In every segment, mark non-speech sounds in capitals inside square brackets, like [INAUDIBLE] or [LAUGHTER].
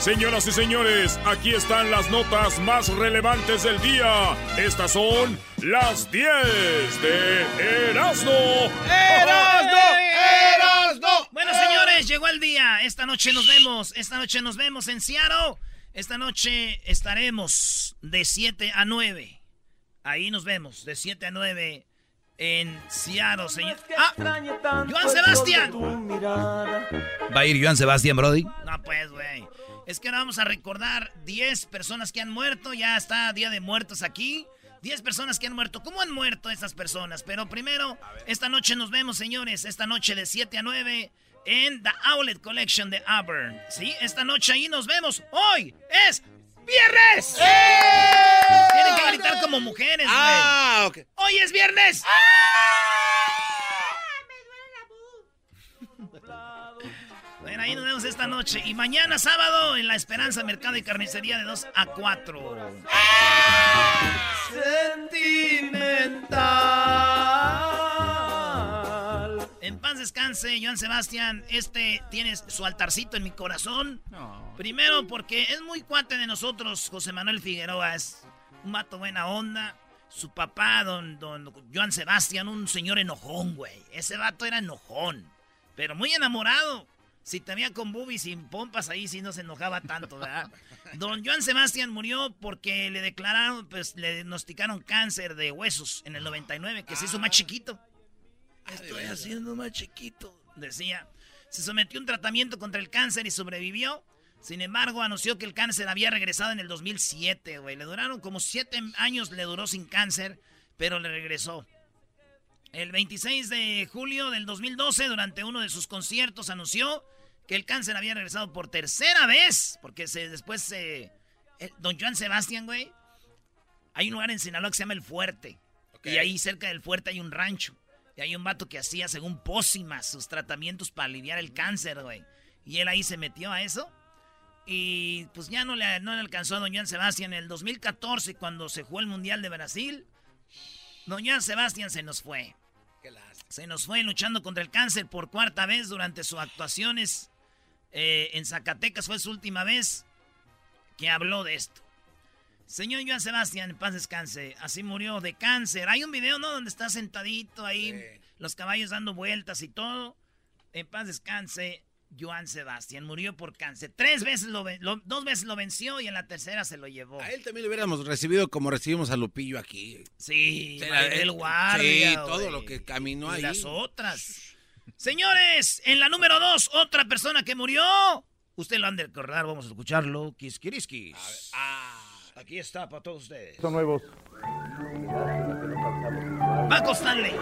Señoras y señores, aquí están las notas más relevantes del día. Estas son las 10 de Erasmo. ¡Erasmo! ¡Erasmo! Bueno, señores, llegó el día. Esta noche nos vemos. Esta noche nos vemos en Seattle. Esta noche estaremos de 7 a 9. Ahí nos vemos, de 7 a 9 en Seattle, señor. ¡Ah! ¡Joan Sebastián! ¿Va a ir Joan Sebastián, Brody? No, pues, güey. Es que ahora vamos a recordar 10 personas que han muerto. Ya está Día de Muertos aquí. 10 personas que han muerto. ¿Cómo han muerto estas personas? Pero primero, esta noche nos vemos, señores. Esta noche de 7 a 9 en The Outlet Collection de Auburn. Sí, esta noche ahí nos vemos. Hoy es viernes. ¡Eh! Tienen que gritar como mujeres, güey. Ah, ok. Hoy es viernes. Bueno, ahí nos vemos esta noche. Y mañana sábado en La Esperanza Mercado y Carnicería de 2 a 4. Sentimental. En paz descanse, Joan Sebastián. Este tiene su altarcito en mi corazón. Primero porque es muy cuate de nosotros, José Manuel Figueroa. Es un mato buena onda. Su papá, don, don Joan Sebastián, un señor enojón, güey. Ese vato era enojón. Pero muy enamorado. Si te veía con boobies sin pompas, ahí sí no se enojaba tanto, ¿verdad? Don Joan Sebastián murió porque le declararon, pues le diagnosticaron cáncer de huesos en el 99, que se hizo más chiquito. Ah, Estoy haciendo más chiquito, decía. Se sometió a un tratamiento contra el cáncer y sobrevivió. Sin embargo, anunció que el cáncer había regresado en el 2007, güey. Le duraron como siete años, le duró sin cáncer, pero le regresó. El 26 de julio del 2012, durante uno de sus conciertos, anunció que el cáncer había regresado por tercera vez, porque se, después se... don Joan Sebastián, güey, hay un lugar en Sinaloa que se llama El Fuerte. Y ahí cerca del fuerte hay un rancho. Y hay un vato que hacía, según pócimas, sus tratamientos para aliviar el cáncer, güey. Y él ahí se metió a eso. Y pues ya no le, no le alcanzó a Don Joan Sebastián. En el 2014, cuando se jugó el Mundial de Brasil, Don Joan Sebastián se nos fue. Se nos fue luchando contra el cáncer por cuarta vez durante sus actuaciones eh, en Zacatecas fue su última vez que habló de esto. Señor Joan Sebastián, en paz descanse. Así murió de cáncer. Hay un video, ¿no? Donde está sentadito ahí, los caballos dando vueltas y todo. En paz descanse, Joan Sebastián. Murió por cáncer. Tres veces lo, dos veces lo venció y en la tercera se lo llevó. A él también lo hubiéramos recibido como recibimos a Lupillo aquí. Sí, el guardia. Sí, todo lo que caminó ahí. Y las otras. Señores, en la número dos, otra persona que murió. Usted lo han de recordar, vamos a escucharlo. Kiskiriskis. Ah, aquí está para todos ustedes. Son nuevos. Paco Stanley.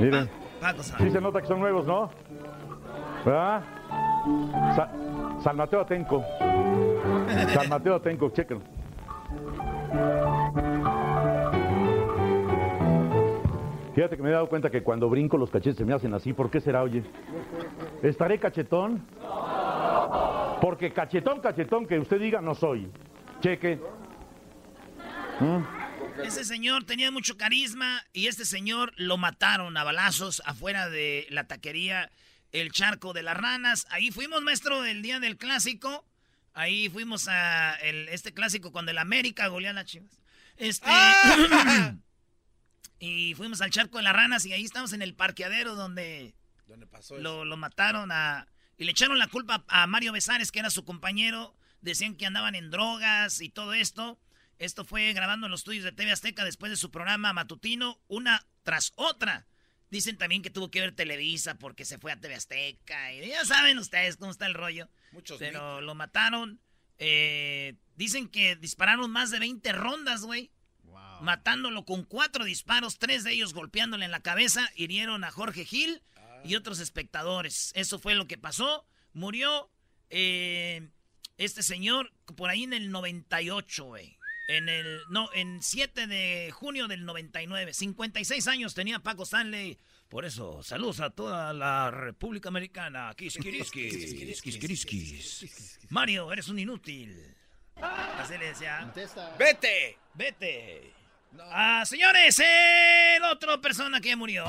Miren. Paco Stanley. Sí se nota que son nuevos, ¿no? ¿Verdad? San Mateo Atenco. [LAUGHS] San Mateo Atenco, chequen. Fíjate que me he dado cuenta que cuando brinco los cachetes se me hacen así. ¿Por qué será, oye? ¿Estaré cachetón? Porque cachetón, cachetón, que usted diga, no soy. Cheque. ¿Mm? Ese señor tenía mucho carisma y este señor lo mataron a balazos afuera de la taquería El Charco de las Ranas. Ahí fuimos, maestro, el día del clásico. Ahí fuimos a este clásico cuando el América goleó a las chivas. Este. ¡Ah! [CLEARS THROAT] Y fuimos al charco de las ranas y ahí estamos en el parqueadero donde pasó lo, lo, mataron a... Y le echaron la culpa a Mario Besares, que era su compañero. Decían que andaban en drogas y todo esto. Esto fue grabando en los estudios de TV Azteca después de su programa matutino, una tras otra. Dicen también que tuvo que ver Televisa porque se fue a TV Azteca. Y ya saben ustedes cómo está el rollo. Muchos Pero lo mataron. Eh, dicen que dispararon más de 20 rondas, güey matándolo con cuatro disparos, tres de ellos golpeándole en la cabeza, hirieron a Jorge Gil y otros espectadores. Eso fue lo que pasó. Murió eh, este señor por ahí en el 98, güey. En el, no, en 7 de junio del 99. 56 años tenía Paco Stanley. Por eso, saludos a toda la República Americana. Mario, eres un inútil. Así le decía. ¡Vete! ¡Vete! Ah, señores, el otro persona que murió.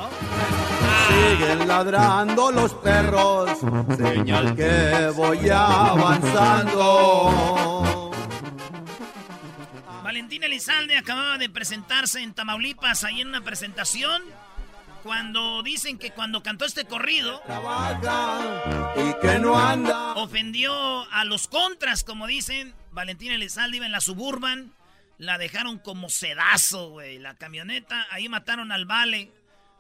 Siguen ladrando los perros, señal que voy avanzando. Valentín Elizalde acababa de presentarse en Tamaulipas, ahí en una presentación cuando dicen que cuando cantó este corrido y que no anda ofendió a los contras, como dicen. Valentina Elizalde iba en la suburban, la dejaron como sedazo, güey. La camioneta, ahí mataron al Vale,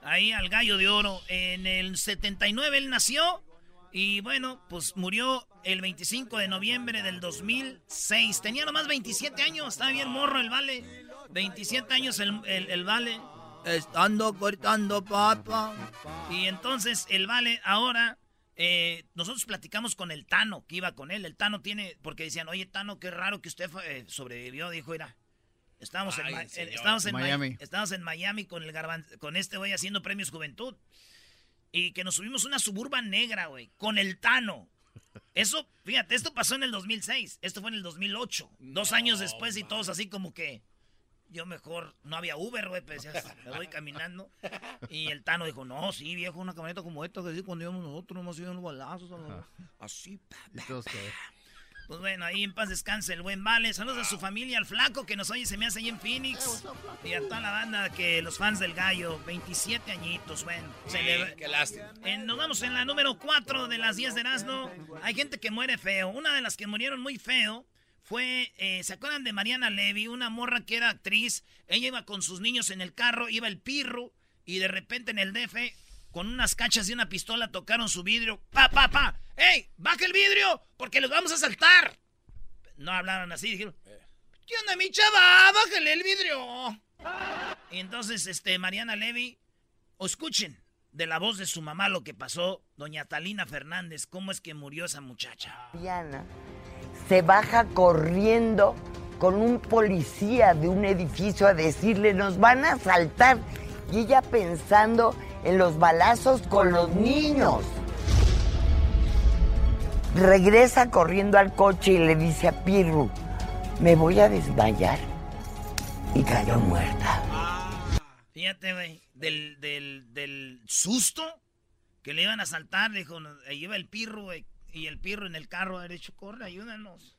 ahí al Gallo de Oro. En el 79 él nació y bueno, pues murió el 25 de noviembre del 2006. Tenía nomás 27 años, estaba bien morro el Vale. 27 años el, el, el Vale. Estando cortando papa. Y entonces el Vale ahora, eh, nosotros platicamos con el Tano, que iba con él. El Tano tiene, porque decían, oye Tano, qué raro que usted eh, sobrevivió. Dijo, era, estábamos, en, estábamos en, Miami. Estábamos en Miami con, el con este güey haciendo premios Juventud. Y que nos subimos una suburban negra, güey, con el Tano. Eso, fíjate, esto pasó en el 2006. Esto fue en el 2008. Dos años después y todos así como que... Yo mejor, no había Uber, güey, pues [LAUGHS] me voy caminando. Y el Tano dijo, no, sí, viejo, una camioneta como esta, que sí, cuando íbamos nosotros, hemos ido unos balazos, así, Pues bueno, ahí en paz descanse el buen Vale. Saludos a su familia, al flaco que nos oye, se me hace ahí en Phoenix. Y a toda la banda que los fans del gallo, 27 añitos, bueno. qué lástima. nos vamos en la número 4 de las 10 de Erasmo. Hay gente que muere feo. Una de las que murieron muy feo fue, eh, ¿se acuerdan de Mariana Levy? Una morra que era actriz. Ella iba con sus niños en el carro, iba el pirro, y de repente en el DF, con unas cachas y una pistola, tocaron su vidrio. ¡Pa, pa, pa! ¡Ey! ¡Baja el vidrio! ¡Porque los vamos a saltar! No hablaron así, dijeron. ¿Qué onda, mi chava? ¡Bájale el vidrio! Y entonces, este, Mariana Levy, o escuchen de la voz de su mamá lo que pasó, doña Talina Fernández, cómo es que murió esa muchacha. Diana se baja corriendo con un policía de un edificio a decirle, nos van a asaltar. Y ella pensando en los balazos con los niños. Regresa corriendo al coche y le dice a Pirru, me voy a desmayar. Y cayó muerta. Fíjate, güey, del, del, susto que le iban a asaltar, dijo, lleva el Pirru, güey, y el pirro en el carro dicho, corre, ayúdanos.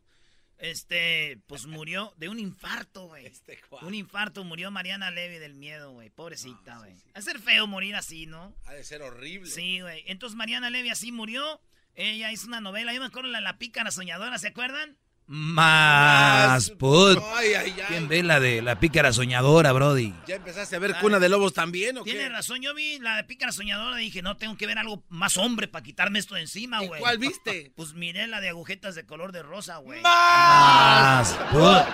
Este, pues murió de un infarto, güey. Este un infarto, murió Mariana Levy del miedo, güey. Pobrecita, güey. Ha de ser feo morir así, ¿no? Ha de ser horrible. Sí, güey. Entonces Mariana Levy así murió. Ella hizo una novela, yo me acuerdo la, la pícara soñadora, ¿se acuerdan? Más put. ¿Quién ve la de la pícara soñadora, Brody? ¿Ya empezaste a ver Cuna de Lobos también o Tiene razón, yo vi la de pícara soñadora y dije, no, tengo que ver algo más hombre para quitarme esto de encima, güey. ¿Cuál viste? [LAUGHS] Pues miré la de agujetas de color de rosa, güey. Más put.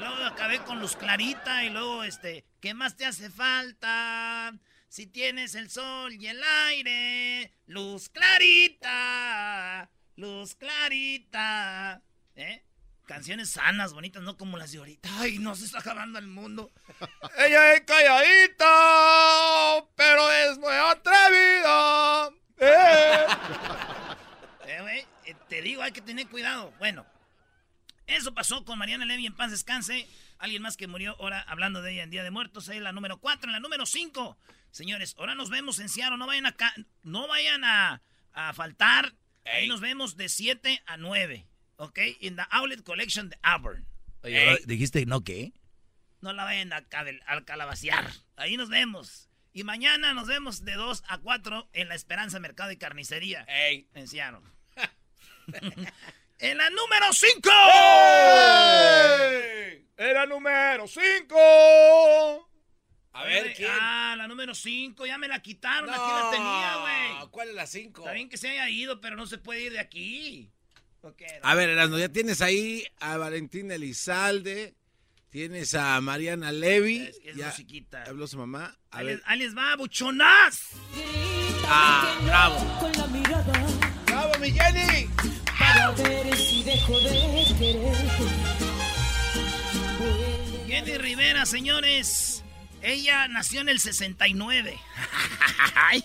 Luego acabé con luz clarita y luego, este, ¿qué más te hace falta? Si tienes el sol y el aire, luz clarita, luz clarita. ¿Eh? Canciones sanas, bonitas, no como las de ahorita. Ay, no se está acabando el mundo. [LAUGHS] Ella es calladita, pero es muy atrevida. ¿Eh? [LAUGHS] eh, eh te digo, hay que tener cuidado. Bueno, eso pasó con Mariana Levy en paz descanse. Alguien más que murió ahora hablando de ella en Día de Muertos. Ahí la número 4, en la número 5. Señores, ahora nos vemos en Seattle. No vayan a, no vayan a, a faltar. Ahí nos vemos de 7 a 9. ¿Ok? En la Outlet Collection de Auburn. ¿Dijiste no qué? No la vayan a, al calabaciar. Ahí nos vemos. Y mañana nos vemos de 2 a 4 en la Esperanza Mercado y Carnicería. Ey. En Seattle. [LAUGHS] en la número 5. En la número 5. A ver, ¿quién? Ah, la número 5, ya me la quitaron, aquí la tenía, güey. ¿Cuál es la 5? Está bien que se haya ido, pero no se puede ir de aquí. A ver, Erasmo, ya tienes ahí a Valentina Elizalde, tienes a Mariana Levy. Es que es musiquita. Habló su mamá. A ahí, ver. Les, ahí les va, buchonas. Ah, bravo. ¡Bravo, mi Jenny! Para ver si dejo de Jenny Rivera, señores. Ella nació en el 69.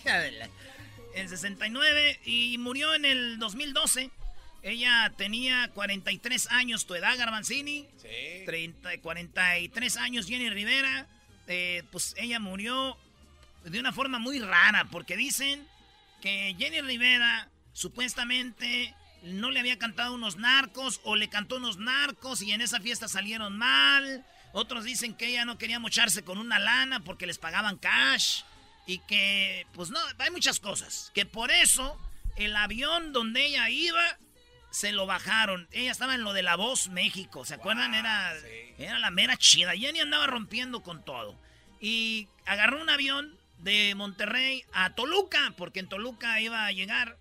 [LAUGHS] en 69 y murió en el 2012. Ella tenía 43 años, tu edad, Garbanzini. Sí. 30, 43 años, Jenny Rivera. Eh, pues ella murió de una forma muy rara, porque dicen que Jenny Rivera supuestamente no le había cantado unos narcos o le cantó unos narcos y en esa fiesta salieron mal. Otros dicen que ella no quería mocharse con una lana porque les pagaban cash. Y que, pues no, hay muchas cosas. Que por eso el avión donde ella iba se lo bajaron. Ella estaba en lo de La Voz México. ¿Se acuerdan? Era, era la mera chida. Jenny andaba rompiendo con todo. Y agarró un avión de Monterrey a Toluca, porque en Toluca iba a llegar.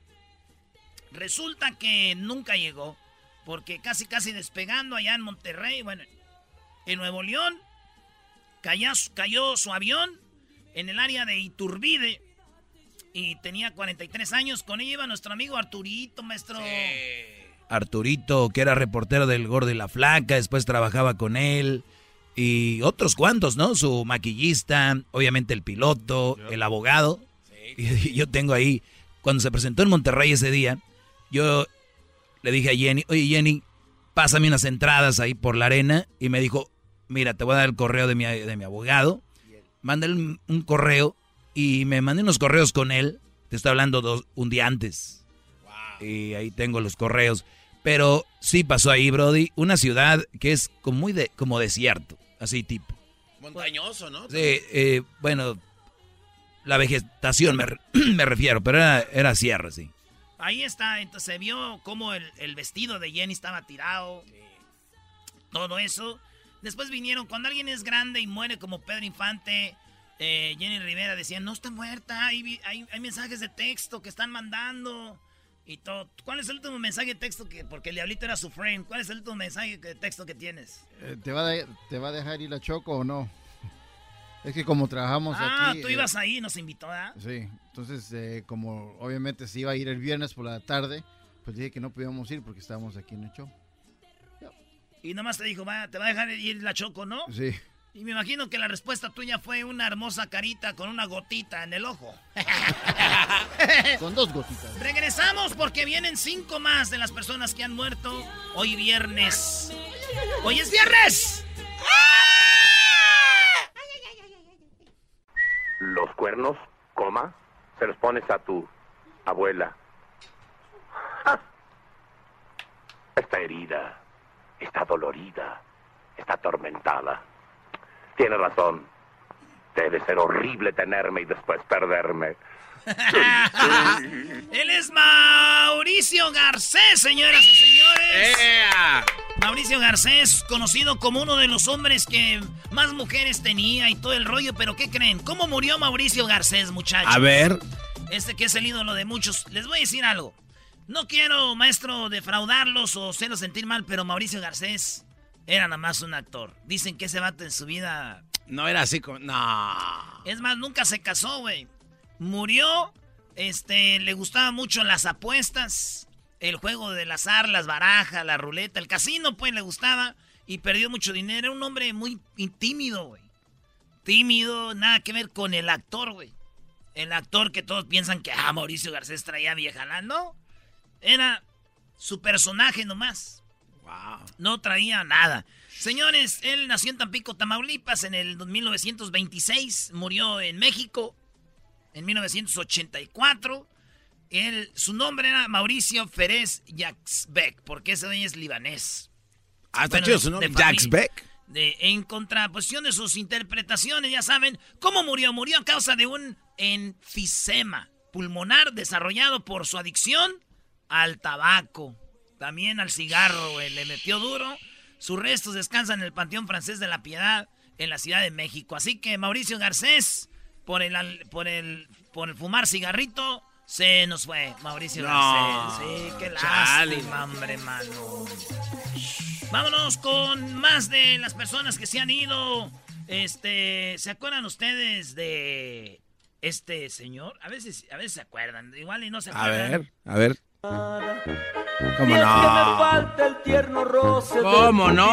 Resulta que nunca llegó, porque casi casi despegando allá en Monterrey, bueno, en Nuevo León, cayó, cayó su avión en el área de Iturbide y tenía 43 años. Con ella iba nuestro amigo Arturito, maestro. Arturito, que era reportero del Gordo y la Flaca, después trabajaba con él. Y otros cuantos, ¿no? Su maquillista, obviamente el piloto, el abogado. Y [LAUGHS] yo tengo ahí, cuando se presentó en Monterrey ese día, yo le dije a Jenny, oye Jenny, pásame unas entradas ahí por la arena. Y me dijo, mira, te voy a dar el correo de mi, de mi abogado. Mándale un, correo y me mandé unos correos con él. Te estoy hablando dos, un día antes. Y ahí tengo los correos. Pero sí pasó ahí, Brody, una ciudad que es como muy de, como desierto, así tipo. Montañoso, ¿no? Sí, eh, bueno, la vegetación me, [CLEARS THROAT] me refiero, pero era, era, sierra, sí. Ahí está, entonces se vio cómo el, el vestido de Jenny estaba tirado. Todo eso. Después vinieron, cuando alguien es grande y muere como Pedro Infante, eh, Jenny Rivera decía, no está muerta, hay, hay, mensajes de texto que están mandando y todo. ¿Cuál es el último mensaje de texto que, porque el diablito era su friend, cuál es el último mensaje de texto que tienes? Eh, ¿te, va ¿Te va a dejar ir a Choco o no? Es que como trabajamos ah, aquí... Ah, tú eh, ibas ahí, nos invitó, ¿ah? Sí, entonces como obviamente se iba a ir el viernes por la tarde, pues dije que no podíamos ir porque estábamos aquí en el show. Y nomás te dijo, te va a dejar ir la Choco, ¿no? Sí. Y me imagino que la respuesta tuya fue una hermosa carita con una gotita en el ojo. [LAUGHS] con dos gotitas. Regresamos porque vienen cinco más de las personas que han muerto hoy viernes. ¡Hoy es viernes! Los cuernos, coma, se los pones a tu abuela. Ah. Esta herida está dolorida, está atormentada. Tiene razón. Debe ser horrible tenerme y después perderme. [LAUGHS] Él es Mauricio Garcés, señoras y señores. Mauricio Garcés, conocido como uno de los hombres que más mujeres tenía y todo el rollo, pero ¿qué creen? ¿Cómo murió Mauricio Garcés, muchachos? A ver. Este que es el ídolo de muchos. Les voy a decir algo. No quiero, maestro, defraudarlos o hacerlos sentir mal, pero Mauricio Garcés era nada más un actor. Dicen que ese vato en su vida... No era así como... No. Es más, nunca se casó, güey. Murió, este, le gustaban mucho las apuestas, el juego del azar, las barajas, la ruleta, el casino, pues, le gustaba y perdió mucho dinero. Era un hombre muy tímido, güey. Tímido, nada que ver con el actor, güey. El actor que todos piensan que, ah, Mauricio Garcés traía vieja, ¿no? Era su personaje nomás. Wow. No traía nada. Señores, él nació en Tampico, Tamaulipas en el 1926. Murió en México en 1984. Él, su nombre era Mauricio Ferez Yaxbeck, porque ese dueño es libanés. Ah, está chido su nombre, en contraposición de sus interpretaciones, ya saben, ¿cómo murió? Murió a causa de un enfisema pulmonar desarrollado por su adicción al tabaco, también al cigarro, Le metió duro. Sus restos descansan en el Panteón Francés de la Piedad, en la Ciudad de México. Así que Mauricio Garcés, por el, por el, por el fumar cigarrito, se nos fue. Mauricio Garcés. Sí, qué lástima, hombre, mano. Vámonos con más de las personas que se han ido. Este, ¿se acuerdan ustedes de este señor? A veces, a veces se acuerdan, igual y no se acuerdan. A ver, a ver. ¿Cómo no? ¿Cómo no?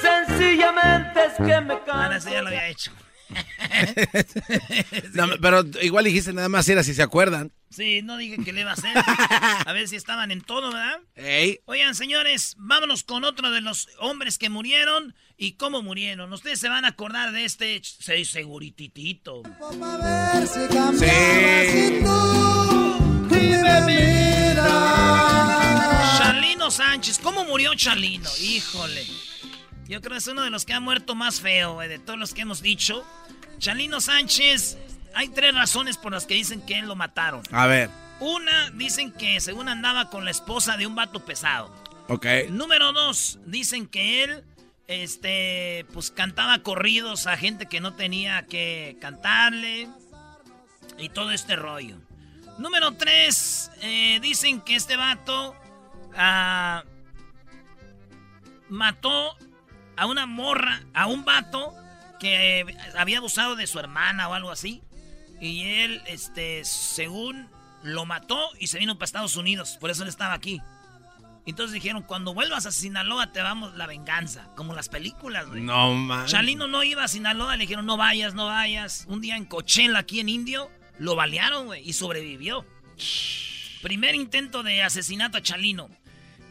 Sencillamente es que me canso. Ahora sí ya lo había hecho. [LAUGHS] No, pero igual dijiste nada más era si se acuerdan. Sí, no dije que le iba a hacer. [LAUGHS] A ver si estaban en todo, ¿verdad? Ey. Oigan, señores, vámonos con otro de los hombres que murieron y cómo murieron. Ustedes se van a acordar de este Chalino Sánchez, ¿cómo murió Chalino? Híjole. Yo creo que es uno de los que ha muerto más feo, de todos los que hemos dicho. Chalino Sánchez, hay tres razones por las que dicen que él lo mataron. A ver, Una, dicen que según andaba con la esposa de un vato pesado. ok. Número dos, dicen que él, este, pues cantaba corridos a gente que no tenía que cantarle y todo este rollo. Número tres, eh, dicen que este vato ah, mató a una morra, a un vato que había abusado de su hermana o algo así. Y él, este, según lo mató y se vino para Estados Unidos. Por eso él estaba aquí. Entonces dijeron, cuando vuelvas a Sinaloa te damos la venganza. Como las películas, güey. No man. Chalino no iba a Sinaloa, le dijeron, no vayas, no vayas. Un día en Coachella, aquí en Indio, lo balearon, güey, y sobrevivió. Primer intento de asesinato a Chalino.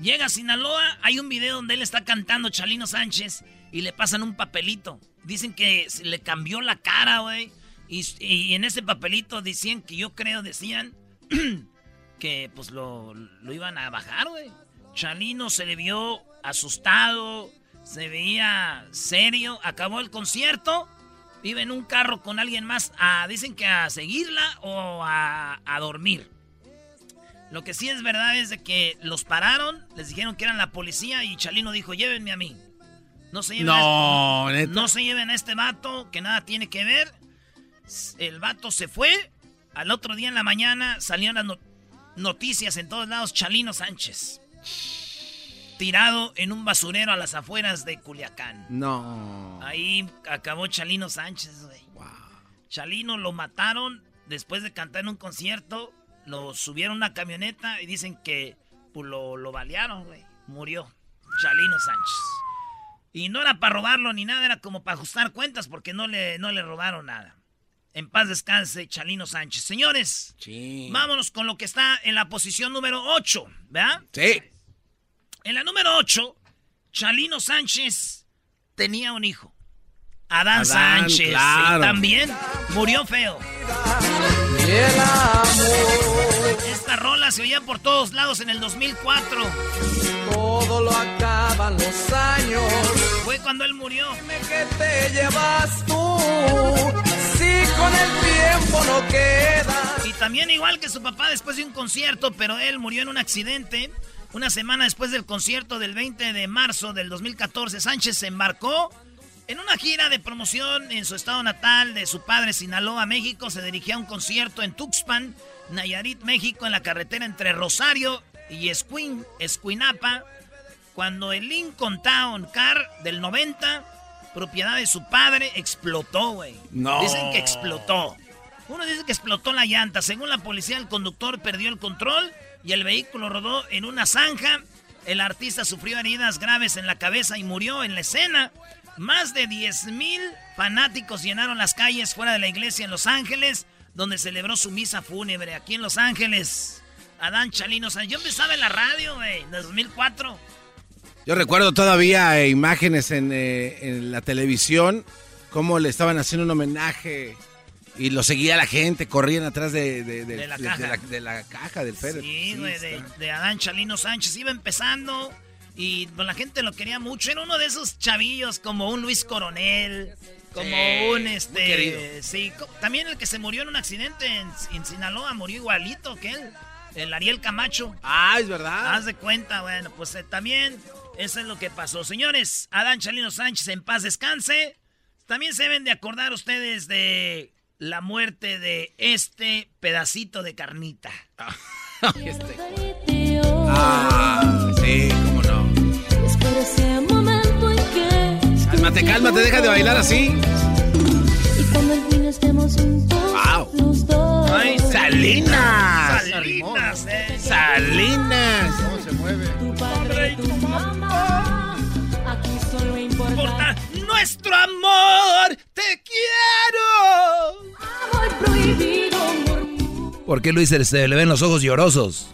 Llega a Sinaloa, hay un video donde él está cantando Chalino Sánchez y le pasan un papelito. Dicen que se le cambió la cara, güey. Y, y en ese papelito decían que yo creo, decían [CLEARS THROAT] que pues lo, lo iban a bajar, güey. Chalino se le vio asustado, se veía serio, acabó el concierto, vive en un carro con alguien más, a, dicen que a seguirla o a, a dormir. Lo que sí es verdad es de que los pararon, les dijeron que eran la policía y Chalino dijo, llévenme a mí. No se lleven, No, a, este, no se lleven a este vato que nada tiene que ver. El vato se fue. Al otro día en la mañana salieron las no- noticias en todos lados. Chalino Sánchez. Tirado en un basurero a las afueras de Culiacán. No. Ahí acabó Chalino Sánchez, güey. Chalino lo mataron después de cantar en un concierto. Lo subieron a una camioneta y dicen que pues, lo, lo balearon, güey. Murió Chalino Sánchez. Y no era para robarlo ni nada, era como para ajustar cuentas porque no le, no le robaron nada. En paz descanse Chalino Sánchez. Señores, Sí. vámonos con lo que está en la posición número 8, ¿verdad? Sí. En la número 8, Chalino Sánchez tenía un hijo. Adán, Adán, Sánchez. claro. Y también murió feo. Y el amor, Esta rola se oía por todos lados en el 2004. todo lo acaban los años. Fue cuando él murió. Dime que te llevas tú, si con el tiempo no queda. Y también igual que su papá después de un concierto, pero él murió en un accidente. Una semana después del concierto del 20 de marzo del 2014, Sánchez se embarcó en una gira de promoción en su estado natal de su padre, Sinaloa, México. Se dirigía a un concierto en Tuxpan, Nayarit, México, en la carretera entre Rosario y Escuin, Escuinapa, cuando el Lincoln Town Car del 90, propiedad de su padre, explotó, güey. No. Dicen que explotó. Uno dice que explotó la llanta. Según la policía, el conductor perdió el control y el vehículo rodó en una zanja. El artista sufrió heridas graves en la cabeza y murió en la escena. Más de 10 mil fanáticos llenaron las calles fuera de la iglesia en Los Ángeles, donde celebró su misa fúnebre aquí en Los Ángeles. Adán Chalino Sánchez. Yo empezaba en la radio, güey, en el 2004. Yo recuerdo todavía eh, imágenes en, eh, en la televisión, cómo le estaban haciendo un homenaje y lo seguía la gente, corrían atrás de, de- de- De la caja. de la, de la caja del Fede. Sí, güey, de, Adán Chalino Sánchez. Iba empezando y pues, la gente lo quería mucho. Era uno de esos chavillos como un Luis Coronel, como Sí, un este. Sí, también el que se murió en un accidente en, en Sinaloa murió igualito que él. El Ariel Camacho. Ah, es verdad. Haz de cuenta, bueno, pues eh, también eso es lo que pasó. Señores, Adán Chalino Sánchez en paz descanse. También se deben de acordar ustedes de la muerte de este pedacito de carnita. [LAUGHS] Este. Ah, sí, cómo no. Cálmate, cálmate, deja de bailar así. y cuando al fin estemos juntos Wow. los dos. Ay, Salinas. Salinas, eh. Salinas. ¿Cómo se mueve? Tu padre y tu mamá. Aquí solo importa. Nuestro amor, te quiero. Amor prohibido, amor ¿Por qué Luis se, le ven los ojos llorosos?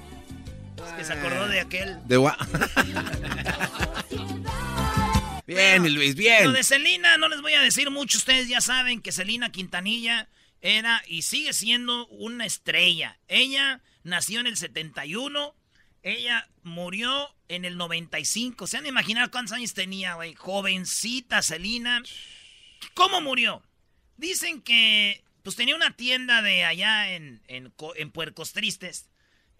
Es que se acordó de aquel. De gua- [LAUGHS] bien, Luis, bien. Lo de Celina, no les voy a decir mucho. Ustedes ya saben que Celina Quintanilla era y sigue siendo una estrella. Ella nació en el 71. Ella murió en el 95. ¿Se han de imaginar cuántos años tenía, güey? Jovencita Celina. ¿Cómo murió? Dicen que pues tenía una tienda de allá en, en, en Puercos Tristes.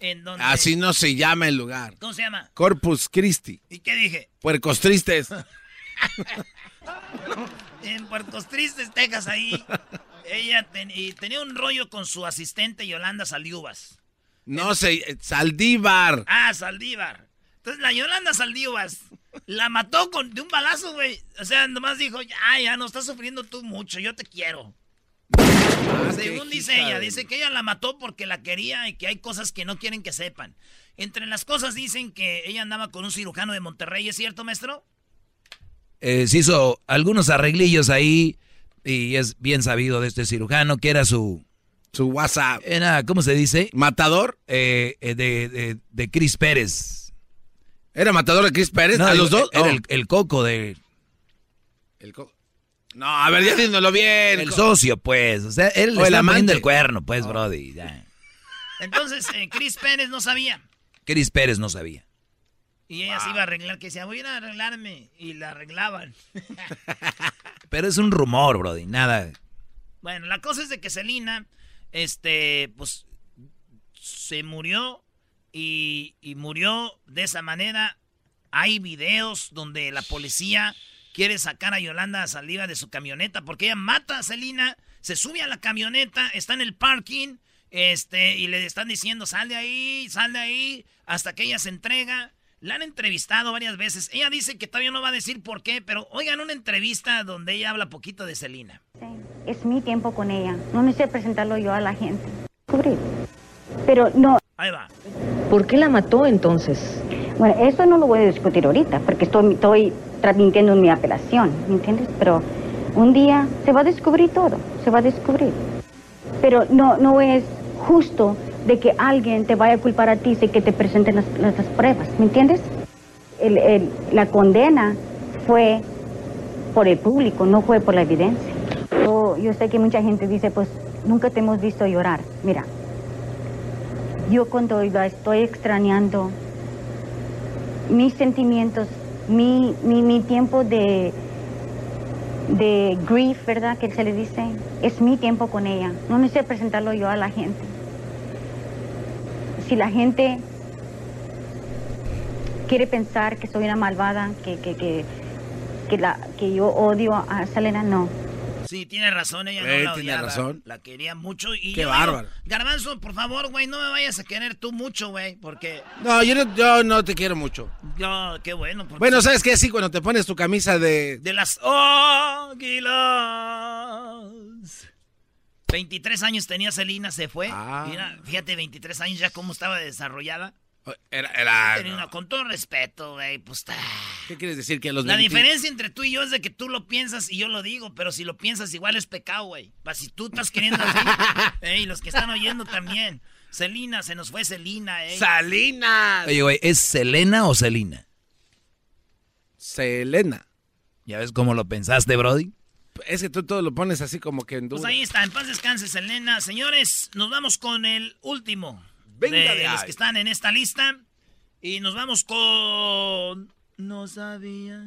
En donde, Así no se llama el lugar. ¿Cómo se llama? Corpus Christi. ¿Y qué dije? Puercos tristes. [LAUGHS] en Puertos Tristes, Texas, ahí. [LAUGHS] Ella ten- y tenía un rollo con su asistente Yolanda Saldívar. No sé, Saldívar. Ah, Saldívar. Entonces la Yolanda Saldívar la mató con, de un balazo, güey. O sea, nomás dijo, ay, ya no estás sufriendo tú mucho, yo te quiero. Según dice ella, de- dice que ella la mató porque la quería y que hay cosas que no quieren que sepan. Entre las cosas dicen que ella andaba con un cirujano de Monterrey, ¿es cierto, maestro? Eh, se hizo algunos arreglillos ahí y es bien sabido de este cirujano que era su... Su WhatsApp. Era, ¿cómo se dice? ¿Matador? Eh, eh, de, de, de Chris Pérez. ¿Era matador de Chris Pérez? No, ¿A digo, los dos? Era Oh. el, el coco de... El co- No, a ver, ya dínoslo bien. El socio, pues. O sea, él O le el está poniendo amante. el cuerno, pues, brody. ya. Entonces, eh, Chris Pérez no sabía. Chris Pérez no sabía. Y ella se iba a arreglar, que decía, voy a ir a arreglarme. Y la arreglaban. [LAUGHS] Pero es un rumor, brody. Nada. Bueno, la cosa es de que Selina, este, pues, se murió y, y murió de esa manera. Hay videos donde la policía quiere sacar a Yolanda Saliva de su camioneta porque ella mata a Selina, se sube a la camioneta, está en el parking, este, y le están diciendo, sal de ahí, sal de ahí, hasta que ella se entrega. La han entrevistado varias veces. Ella dice que todavía no va a decir por qué, pero oigan una entrevista donde ella habla poquito de Selina. Es mi tiempo con ella. No necesito presentarlo yo a la gente. Cubrir. Pero no. Ahí va. ¿Por qué la mató entonces? Bueno, eso no lo voy a discutir ahorita, porque estoy, estoy transmitiendo mi apelación, ¿me entiendes? Pero un día se va a descubrir todo, se va a descubrir. Pero no, no es justo de que alguien te vaya a culpar a ti sin que te presenten las, pruebas, ¿me entiendes? La condena fue por el público, no fue por la evidencia. Yo, sé que mucha gente dice, pues nunca te hemos visto llorar. Mira, yo cuando la estoy extrañando, mis sentimientos, mi, tiempo de, de grief, ¿verdad? Que se le dice, es mi tiempo con ella. No necesito presentarlo yo a la gente. Si la gente quiere pensar que soy una malvada, que, que, que, que, la, que yo odio a Selena, no. Sí, tiene razón, ella Eh, no la tiene odiaba, razón. La quería mucho y Qué yo bárbaro. digo, Garbanzo, por favor, güey, no me vayas a querer tú mucho, güey, porque No, yo no, yo no te quiero mucho. yo, qué bueno. porque- Bueno, ¿sabes qué? Sí, cuando te pones tu camisa de... De las águilas. 23 años tenía Celina, se fue. Ah. Mira, fíjate, 23 años ya cómo estaba desarrollada. Era, era- Tenía una- con todo respeto, güey, pues... ta- ¿Qué quieres decir? Que a los La 20 diferencia entre tú y yo es de que tú lo piensas y yo lo digo, pero si lo piensas igual es pecado, güey. Si tú estás queriendo así, [LAUGHS] ey, los que están oyendo también. Celina, se nos fue Celina, eh. ¡Salinas! Oye, güey, ¿es Selena o Selina? Selena. ¿Ya ves cómo lo pensaste, Brody? Es que tú todo lo pones así como que en duda. Pues ahí está, en paz descanse, Selena. Señores, nos vamos con el último Venga de, de los ahí. que están en esta lista. Y nos vamos con... No sabía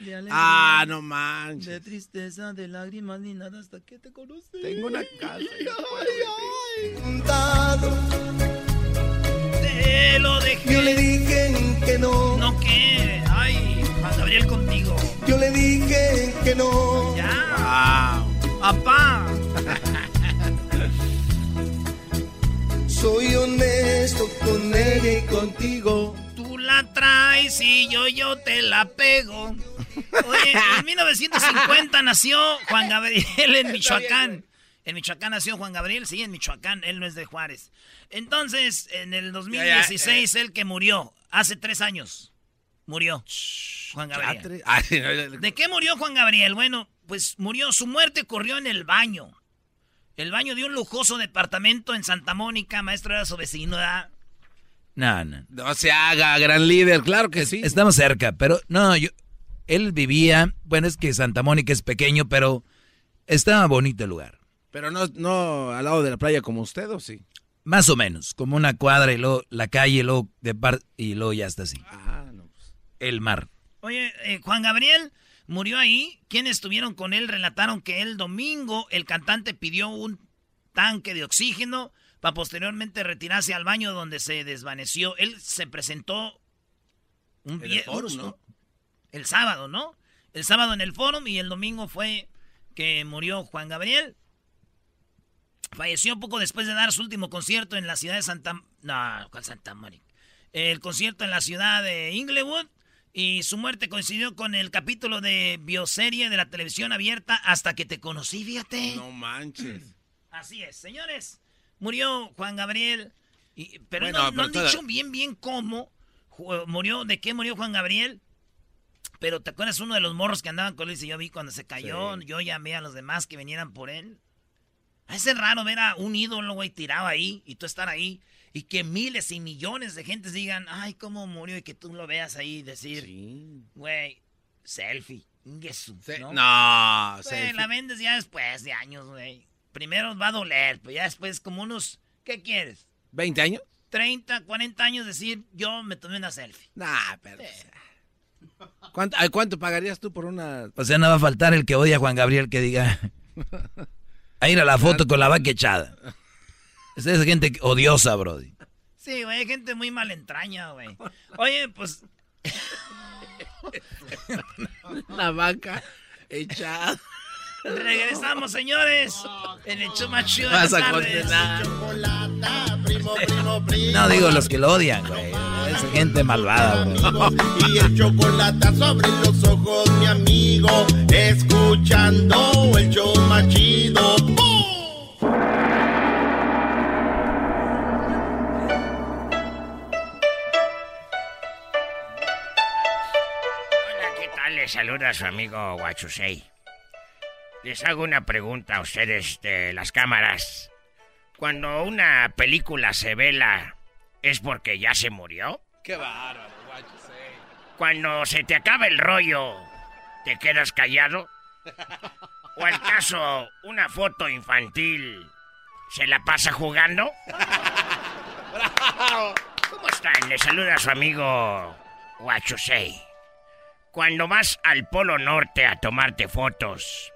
de alegría, Ah, no manches. de tristeza, de lágrimas ni nada hasta que te conocí. Tengo una casa. y no Te lo dejé. Yo le dije que no. No que, ay, Juan Gabriel contigo. Yo le dije que no. Ya. Papá. Soy honesto con ella y contigo. Tú la traes y yo, yo te la pego. Oye, en 1950 nació Juan Gabriel en Michoacán. En Michoacán nació Juan Gabriel, sí, en Michoacán, él no es de Juárez. Entonces, en el 2016, él que murió, hace tres años. Murió Juan Gabriel. ¿De qué murió Juan Gabriel? Bueno, pues murió, su muerte ocurrió en el baño. El baño de un lujoso departamento en Santa Mónica, maestro era su vecino. ¿verdad? No, no. No se haga, gran líder, claro que sí. Estamos cerca, pero no, yo, él vivía, bueno, es que Santa Mónica es pequeño, pero estaba bonito el lugar. Pero no, no al lado de la playa como usted, ¿o sí? Más o menos, como una cuadra y luego la calle y luego, de par y luego ya está así. Ah, no. El mar. Oye, eh, Juan Gabriel murió ahí. Quienes estuvieron con él relataron que el domingo el cantante pidió un tanque de oxígeno para posteriormente retirarse al baño donde se desvaneció. Él se presentó un En el un- ¿no? el sábado, ¿no? El sábado en el foro y el domingo fue que murió Juan Gabriel. Falleció poco después de dar su último concierto en la ciudad de Santa... No, ¿cuál Santa Mónica? El concierto en la ciudad de Inglewood. Y su muerte coincidió con el capítulo de bioserie de la televisión abierta Hasta que te conocí, fíjate. No manches. [CLEARS THROAT] Así es, señores. Murió Juan Gabriel. y- pero Bueno, no, han toda- dicho bien, bien cómo murió, de qué murió Juan Gabriel. Pero ¿te acuerdas uno de los morros que andaban con él? Y yo vi cuando se cayó, yo llamé a los demás que vinieran por él. Es raro ver a un ídolo, güey, tirado ahí y tú estar ahí y que miles y millones de gentes digan, ay, cómo murió y que tú lo veas ahí decir, güey, selfie, inguesu, ¿no? No, selfie. la vendes ya después de años, güey. Primero va a doler, pero ya después como unos, ¿qué quieres? ¿20 años? 30, 40 años decir, yo me tomé una selfie. Nah, pero... ¿Cuánto, ay, ¿Cuánto pagarías tú por una...? O sea, no va a faltar el que odia a Juan Gabriel que diga. A ir a la foto con la vaca echada. Esa es gente odiosa, Brody. Sí, güey, hay gente muy mal entraña, güey. Oye, pues... [LAUGHS] La vaca echada. Regresamos, señores. En el show más chido Vas a tardes. No digo los que lo odian, güey. Esa gente malvada, bro. Y el chocolate sobre los ojos, mi amigo, escuchando el show más chido. Saluda su amigo Guachusei. Les hago una pregunta a ustedes de las cámaras. Cuando una película se vela, ¿es porque ya se murió? Qué bárbaro, guacho. Cuando se te acaba el rollo, ¿te quedas callado? [LAUGHS] ¿O al caso, una foto infantil se la pasa jugando? [LAUGHS] ¿Cómo están? Les saluda su amigo Guachusei. Cuando vas al Polo Norte a tomarte fotos,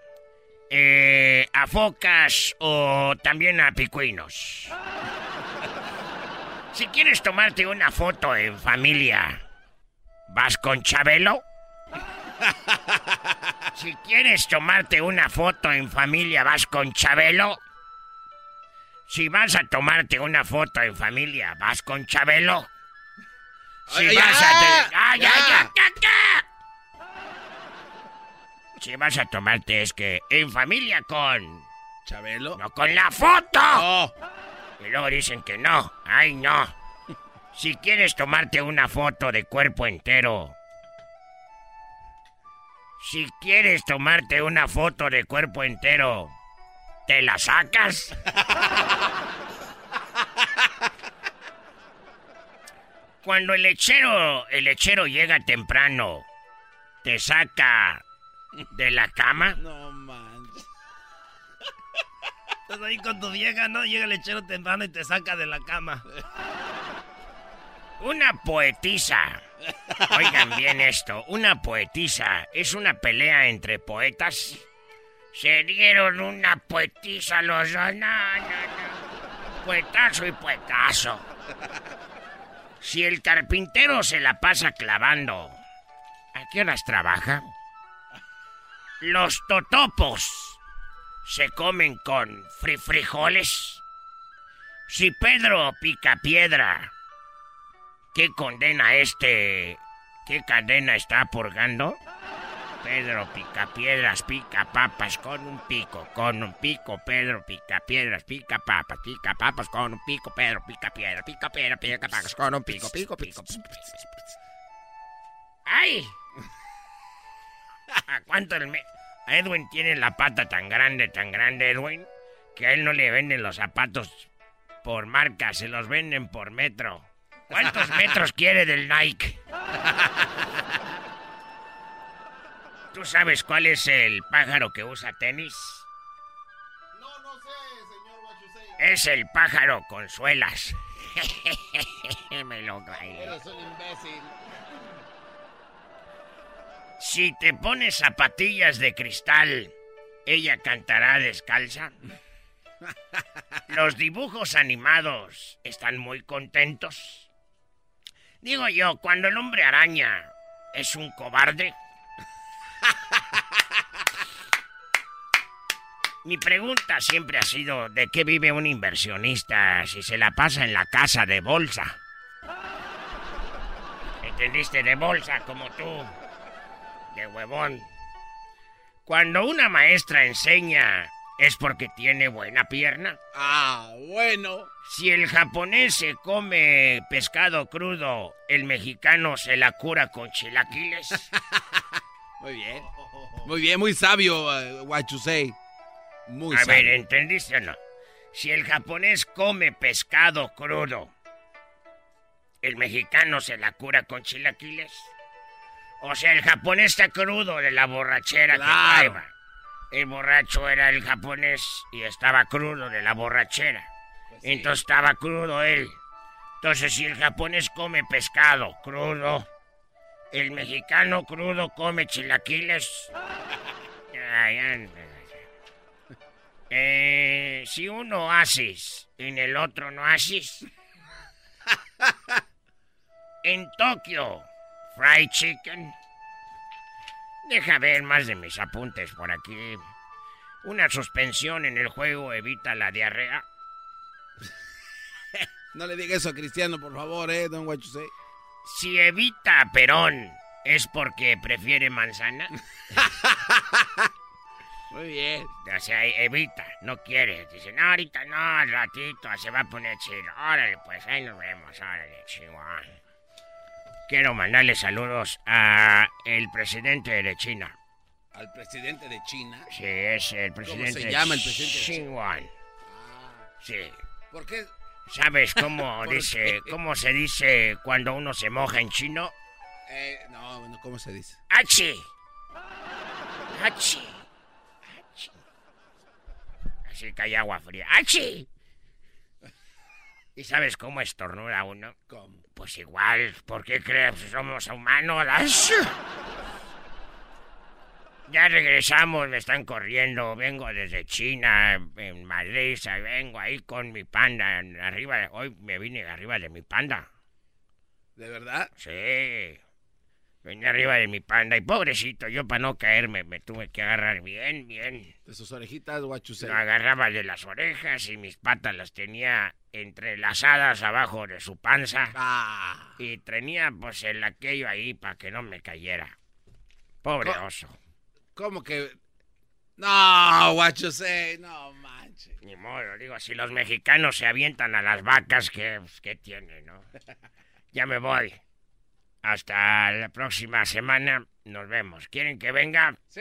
eh, a focas o también a picuinos. Si quieres tomarte una foto en familia, ¿vas con Chabelo? Si quieres tomarte una foto en familia, ¿vas con Chabelo? Si vas a tomarte una foto en familia, ¿vas con Chabelo? Si Ay, vas a... te- ¡Ah, ya, ya. ya, ya, ya! Si vas a tomarte es que en familia con... ¿Chabelo? ¡No con la foto! Oh, Y luego dicen que no. ¡Ay, no! Si quieres tomarte una foto de cuerpo entero... Si quieres tomarte una foto de cuerpo entero... ¿Te la sacas? Cuando el lechero, el lechero llega temprano, ¿te saca de la cama? no manches. Estás ahí con tu vieja, ¿no? Llega el lechero temprano y te saca de la cama. Una poetisa. Oigan bien esto. Una poetisa es una pelea entre poetas. Se dieron una poetisa los dos. No, no, no. Poetazo y poetazo. Si el carpintero se la pasa clavando, ¿a qué horas trabaja? Los totopos se comen con fri- frijoles. Si Pedro pica piedra, ¿qué condena este? ¿Qué cadena está purgando? Pedro pica piedras, pica papas con un pico, con un pico, Pedro pica piedras, pica papas, pica papas con un pico, Pedro pica piedra, pica piedra, pica papas con un pico, pico, pico. pico. ¡Ay! ¿A [LAUGHS] cuánto el me... A Edwin tiene la pata tan grande, tan grande, Edwin, que a él no le venden los zapatos por marca, se los venden por metro. ¿Cuántos [LAUGHS] metros quiere del Nike? ¿Tú sabes cuál es el pájaro que usa tenis? No, no sé, señor Guachusei. Es el pájaro con suelas. [LAUGHS] Me lo bailé. Eres un imbécil. Si te pones zapatillas de cristal, ¿ella cantará descalza? [LAUGHS] Los dibujos animados están muy contentos. Digo yo, cuando el hombre araña es un cobarde. Mi pregunta siempre ha sido, ¿de qué vive un inversionista si se la pasa en la casa de bolsa? ¿Entendiste? De bolsa, como tú. De huevón. Cuando una maestra enseña, ¿es porque tiene buena pierna? Ah, bueno. Si el japonés se come pescado crudo, ¿el mexicano se la cura con chilaquiles? [LAUGHS] Muy bien. Muy bien, muy sabio, uh, Guachusei. Muy A sabio. ver, ¿entendiste o no? Si el japonés come pescado crudo, ¿el mexicano se la cura con chilaquiles? O sea, el japonés está crudo de la borrachera Claro. que traeba. El borracho era el japonés y estaba crudo de la borrachera. Pues Entonces estaba crudo él. Entonces, si el japonés come pescado crudo, el mexicano crudo come chilaquiles. Ay. Eh, si uno haces en el otro no haces. [LAUGHS] En Tokio, fried chicken. Deja ver más de mis apuntes por aquí. Una suspensión en el juego evita la diarrea. [LAUGHS] No le diga eso a Cristiano, por favor, eh, don Guachusei. Si evita a Perón, ¿es porque prefiere manzana? [LAUGHS] Muy bien. O sea, evita, no quiere. Dice, no, ahorita no, al ratito se va a poner chido. Órale, pues ahí nos vemos, órale, chihuahua. Quiero mandarle saludos a el presidente de China. Al presidente de China. Sí, es el presidente se de llama el presidente de Xi? Jinping. Sí. ¿Por qué? ¿Sabes [LAUGHS] cómo ¿Por dice, qué? cómo se dice cuando uno se moja en chino? Eh, no, no, ¿cómo se dice? ¡Achi! ¡Achi! ¡Achi! Así que hay agua fría. ¡Achi! ¿Y sabes cómo estornuda uno? ¿Cómo? Pues igual, ¿por qué crees que somos humanos? Ya regresamos, me están corriendo. Vengo desde China, en Madrid, vengo ahí con mi panda. Arriba, de- hoy me vine arriba de mi panda. ¿De verdad? Sí. Vine arriba de mi panda y pobrecito, yo para no caerme me tuve que agarrar bien, bien. De sus orejitas, Guachusei. Lo agarraba de las orejas y mis patas las tenía entrelazadas abajo de su panza. Ah. Y tenía pues el aquello ahí para que no me cayera. Pobre Co- oso. ¿Cómo que...? No, Guachusei, no manches. Ni modo, digo, si los mexicanos se avientan a las vacas, ¿qué, qué tiene, no? [LAUGHS] Ya me voy. Hasta la próxima semana. Nos vemos. ¿Quieren que venga? ¡Sí!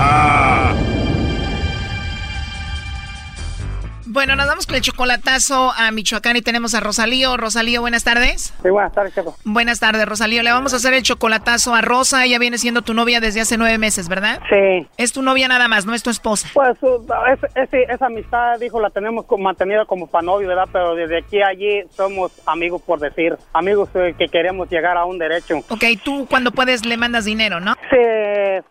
Bueno, nos vamos con el chocolatazo a Michoacán y tenemos a Rosalío. Rosalío, buenas tardes. Sí, buenas tardes. Buenas tardes, Rosalío. Le vamos a hacer el chocolatazo a Rosa. Ella viene siendo tu novia desde hace nueve meses, ¿verdad? Sí. Es tu novia nada más, no es tu esposa. Pues uh, es- ese- esa amistad, dijo, la tenemos mantenida como para novio, ¿verdad? Pero desde aquí a allí somos amigos, por decir. Amigos eh, que queremos llegar a un derecho. Ok, tú cuando puedes le mandas dinero, ¿no? Sí,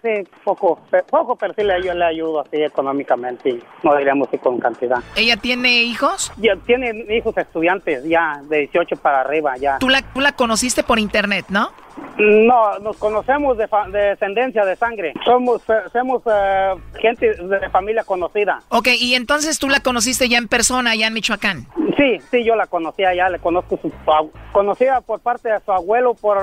sí, poco, poco, pero sí le, yo le ayudo así económicamente y no diríamos si con cantidad. Ella ¿Ella tiene hijos? Ya tiene hijos estudiantes, ya, de 18 para arriba, ya. Tú la, tú la conociste por internet, ¿no? No, nos conocemos de, fa- de descendencia de sangre. Somos, eh, somos eh, gente de familia conocida. Ok, y entonces tú la conociste ya en persona, allá en Michoacán. Sí, sí, yo la conocía ya, le conozco su, su- conocida por parte de su abuelo, por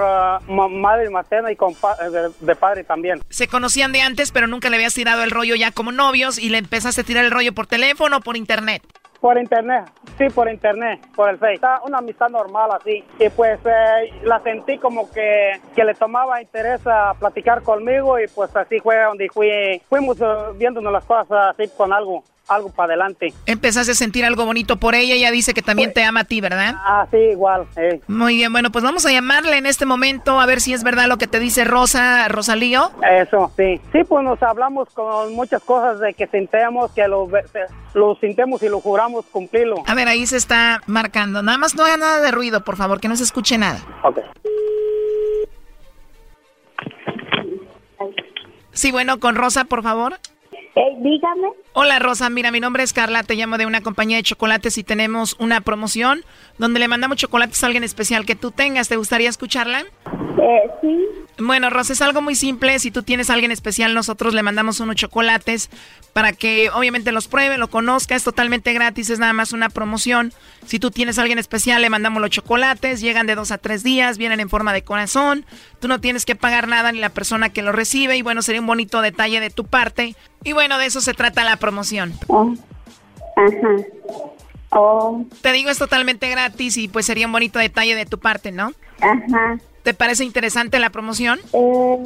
ma- madre materna y eh, de, de padre también. Se conocían de antes, pero nunca le habías tirado el rollo ya como novios y le empezaste a tirar el rollo por teléfono o por internet. Por internet, sí, por internet, por el Face. Una amistad normal así. Y pues eh, la sentí como que, que le tomaba interés a platicar conmigo y pues así fue donde fui, fuimos eh, viéndonos las cosas así con algo, algo para adelante. Empezaste a sentir algo bonito por ella, ella dice que también te ama a ti, ¿verdad? Ah, sí, igual. eh. Muy bien, bueno, pues vamos a llamarle en este momento a ver si es verdad lo que te dice Rosa, Rosalío. Eso, sí. Sí, pues nos hablamos con muchas cosas de que sintemos, que lo, lo sintemos y lo juramos cumplirlo. A ver, ahí se está marcando. Nada más no haga nada de ruido, por favor, que no se escuche nada. Ok. Sí, bueno, con Rosa, por favor. Dígame. Hola Rosa, mira, mi nombre es Carla, te llamo de una compañía de chocolates y tenemos una promoción donde le mandamos chocolates a alguien especial que tú tengas. ¿Te gustaría escucharla? Eh, sí. Bueno, Rosa, es algo muy simple. Si tú tienes a alguien especial, nosotros le mandamos unos chocolates para que obviamente los pruebe, lo conozca. Es totalmente gratis, es nada más una promoción. Si tú tienes a alguien especial, le mandamos los chocolates. Llegan de dos a tres días, vienen en forma de corazón. Tú no tienes que pagar nada ni la persona que lo recibe. Y bueno, sería un bonito detalle de tu parte. Y bueno, de eso se trata la promoción. Ajá. Oh, Te digo, es totalmente gratis y pues sería un bonito detalle de tu parte, ¿no? ajá. ¿Te parece interesante la promoción? Eh,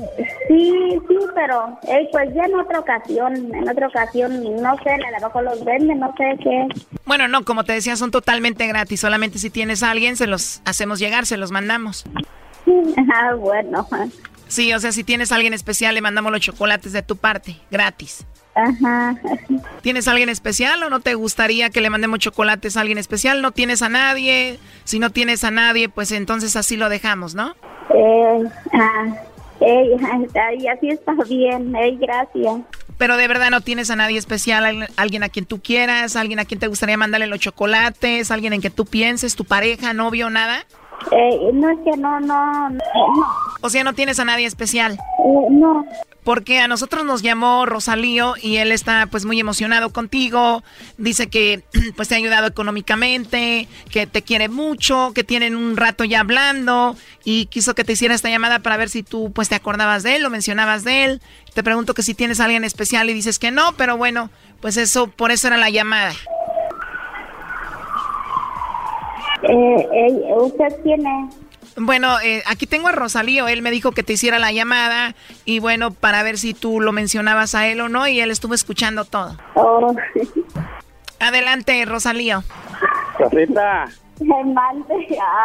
sí, sí, pero eh, pues ya en otra ocasión, en otra ocasión, no sé, a lo mejor los venden, no sé qué. Bueno, no, como te decía, son totalmente gratis. Solamente si tienes a alguien, se los hacemos llegar, se los mandamos. [LAUGHS] Ah, bueno. Sí, o sea, si tienes a alguien especial, le mandamos los chocolates de tu parte, gratis. Ajá. ¿Tienes a alguien especial o no te gustaría que le mandemos chocolates a alguien especial? ¿No tienes a nadie? Si no tienes a nadie, pues entonces así lo dejamos, ¿no? Eh, ah, eh, [LAUGHS] ay, así está bien, eh, gracias. Pero de verdad no tienes a nadie especial, alguien- alguien a quien tú quieras, alguien a quien te gustaría mandarle los chocolates, alguien en que tú pienses, tu pareja, novio, nada. Eh, no es que no, no, no, O sea, no tienes a nadie especial. eh, no. Porque a nosotros nos llamó Rosalío y él está pues muy emocionado contigo. Dice que [CLEARS THROAT] pues te ha ayudado económicamente, que te quiere mucho, que tienen un rato ya hablando y quiso que te hiciera esta llamada para ver si tú pues te acordabas de él o mencionabas de él. Te pregunto que si tienes alguien especial y dices que no, pero bueno, pues eso por eso era la llamada. Eh, eh, ¿Usted? Bueno, eh, aquí tengo a Rosalío. Él me dijo que te hiciera la llamada y bueno, para ver si tú lo mencionabas a él o no y él estuvo escuchando todo. Oh, Adelante, Rosalío. Rosita, me mande,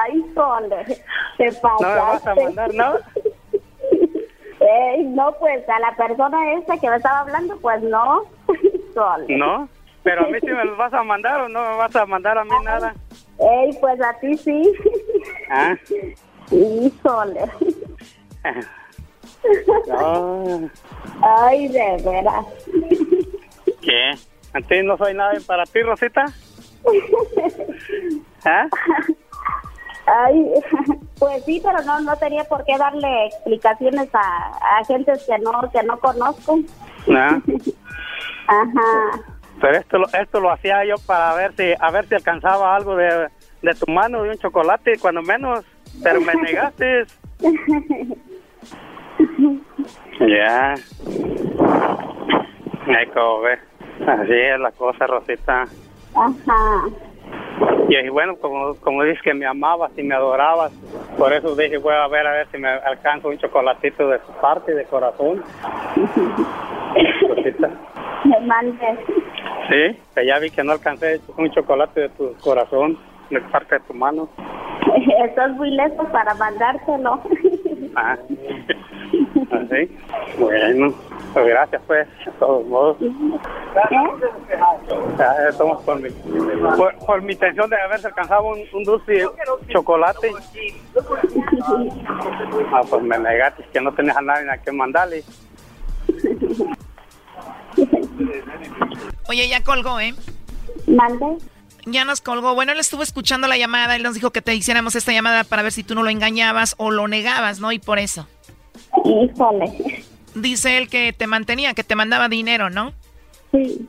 ay, sole, te pasaste. no me vas a mandar, ¿no? [LAUGHS] Eh, no, pues a la persona esa que me estaba hablando, pues no. [LAUGHS] Sole. No, pero a mí sí me los vas a mandar o no me vas a mandar a mí nada. Ey, pues a ti sí. Ah, Híjole. no, Ay, de veras. ¿qué? ¿A ti no soy nadie para ti, Rosita? ¿Ah? Ay, pues sí, pero no no tenía por qué darle explicaciones a, a gentes que no que no conozco. No. Ajá. Pero esto, lo- esto lo hacía yo para ver si a ver si alcanzaba algo de, de tu mano de un chocolate, cuando menos, pero me [LAUGHS] negaste. [LAUGHS] Ya. Como ves. Así es la cosa, Rosita. Ajá. Y, bueno, como, como dices que me amabas y me adorabas, por eso dije, voy a ver a ver si me alcanzo un chocolatito de tu parte, de corazón. [LAUGHS] Rosita. Me mande. Sí, que ya vi que no alcancé un chocolate de tu corazón, de parte de tu mano. [LAUGHS] Estás muy lejos para mandártelo. Ah, así. Bueno, pues gracias pues, de todos modos. Ya, estamos por mi, por, por mi intención de haberse alcanzado un, un dulce chocolate. Ah, pues me negaste que no tenías a nadie a quien mandarle. [LAUGHS] Oye, ya colgó, ¿eh? ¿Mande? Ya nos colgó. Bueno, él estuvo escuchando la llamada. Él nos dijo que te hiciéramos esta llamada para ver si tú no lo engañabas o lo negabas, ¿no? Y por eso. Híjole. Dice él que te mantenía, que te mandaba dinero, ¿no? Sí.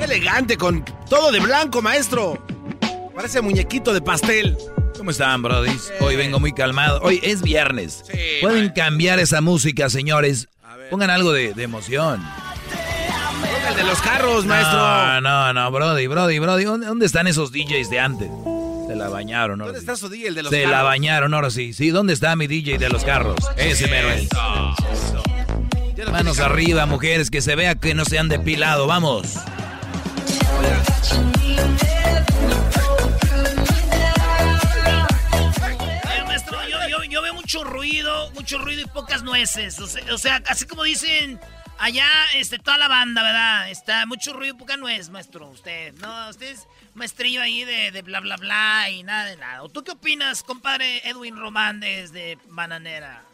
Qué elegante, con todo de blanco, maestro. Parece muñequito de pastel. ¿Cómo están, Brody? Hoy vengo muy calmado. Hoy es viernes. Pueden cambiar esa música, señores. Pongan algo de, de emoción. El de los carros, maestro. No, no, no, Brody, Brody, Brody. ¿Dónde, están esos DJs de antes? Se la bañaron, ahora ¿Dónde está su día, el de los Se carros? la bañaron, ahora sí. Sí, ¿dónde está mi DJ de los carros? Ese mero es. Manos arriba, mujeres, que se vea que no se han depilado. Vamos. Mucho ruido, mucho ruido y pocas nueces. O sea, así como dicen allá, este, toda la banda, ¿verdad? Está mucho ruido y poca nuez, maestro. Usted, no, usted es maestrillo ahí de, de bla, bla, bla y nada de nada. ¿O ¿Tú qué opinas, compadre Edwin Román desde Bananera?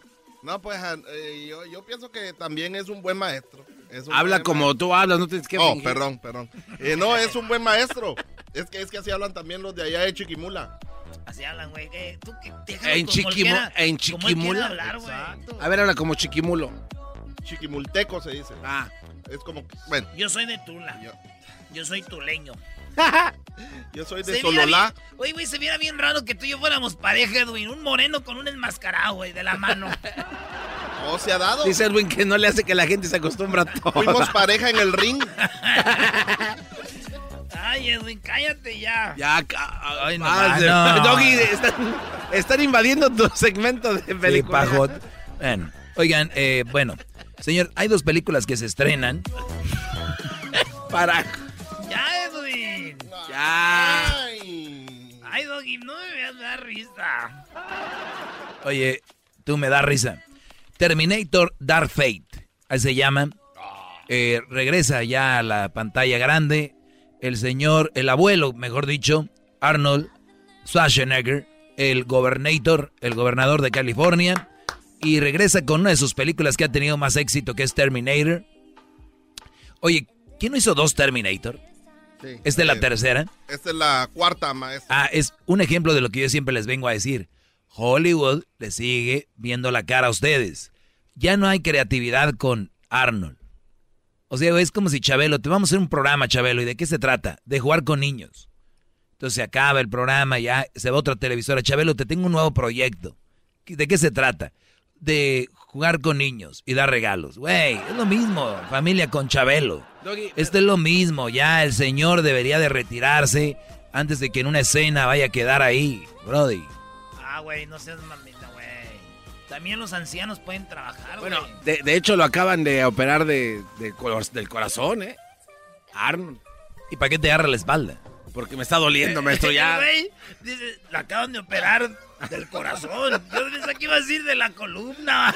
No, pues eh, yo, yo pienso que también es un buen maestro. Es un Habla buen como tú hablas, no tienes que Oh, fingir. perdón, perdón. Eh, no, es un buen maestro. Es que, es que así hablan también los de allá de Chiquimula. Así hablan, güey. tú En, Chiquimu- quiera- en Chiquimula. hablar. A ver, habla como chiquimulo. Chiquimulteco se dice. Ah. Es como, bueno, Yo soy de Tula. Yo soy tuleño. [LAUGHS] yo soy de Sololá. Oye, güey, se viera bien raro que tú y yo fuéramos pareja, Edwin. Un moreno con un enmascarado, güey, de la mano. [LAUGHS] ¿O se ha dado? Dice Edwin que no le hace que la gente se acostumbra a todo. Fuimos pareja en el ring. Ay, Edwin, cállate ya. Ya, Ay, no, ah, no. [LAUGHS] Doggy, están, están invadiendo tu segmento de Sí, película. pajot. Bueno, oigan, eh, bueno, señor, hay dos películas que se estrenan. Para. Ya, Edwin. Ya. Ay, Doggy, no me veas dar risa. Oye, tú me das risa. Terminator Dark Fate, ahí se llama. Eh, regresa ya a la pantalla grande. El señor, el abuelo, mejor dicho, Arnold Schwarzenegger, el gobernator, el gobernador de California. Y regresa con una de sus películas que ha tenido más éxito, que es Terminator. Oye, ¿quién no hizo dos Terminator? Sí. ¿Esta es la Eh, tercera? Esta es la cuarta, maestro. Ah, es un ejemplo de lo que yo siempre les vengo a decir. Hollywood le sigue viendo la cara a ustedes. Ya no hay creatividad con Arnold. O sea, es como si Chabelo, te vamos a hacer un programa, Chabelo, ¿y de qué se trata? De jugar con niños. Entonces se acaba el programa, ya se va otra televisora. Chabelo, te tengo un nuevo proyecto. ¿De qué se trata? De jugar con niños y dar regalos. Güey, es lo mismo, familia con Chabelo. Doggy, Esto es lo mismo, ya el señor debería de retirarse antes de que en una escena vaya a quedar ahí, Brody. Ah, güey, no seas mamita, güey. También los ancianos pueden trabajar, Bueno, güey. de, de hecho lo acaban de operar de, de del corazón, ¿eh? Arnold. ¿Y para qué te agarra la espalda? Porque me está doliendo, maestro, [LAUGHS] ya. Güey, dice, la acaban de operar del corazón. Yo pensé que iba a decir de la columna.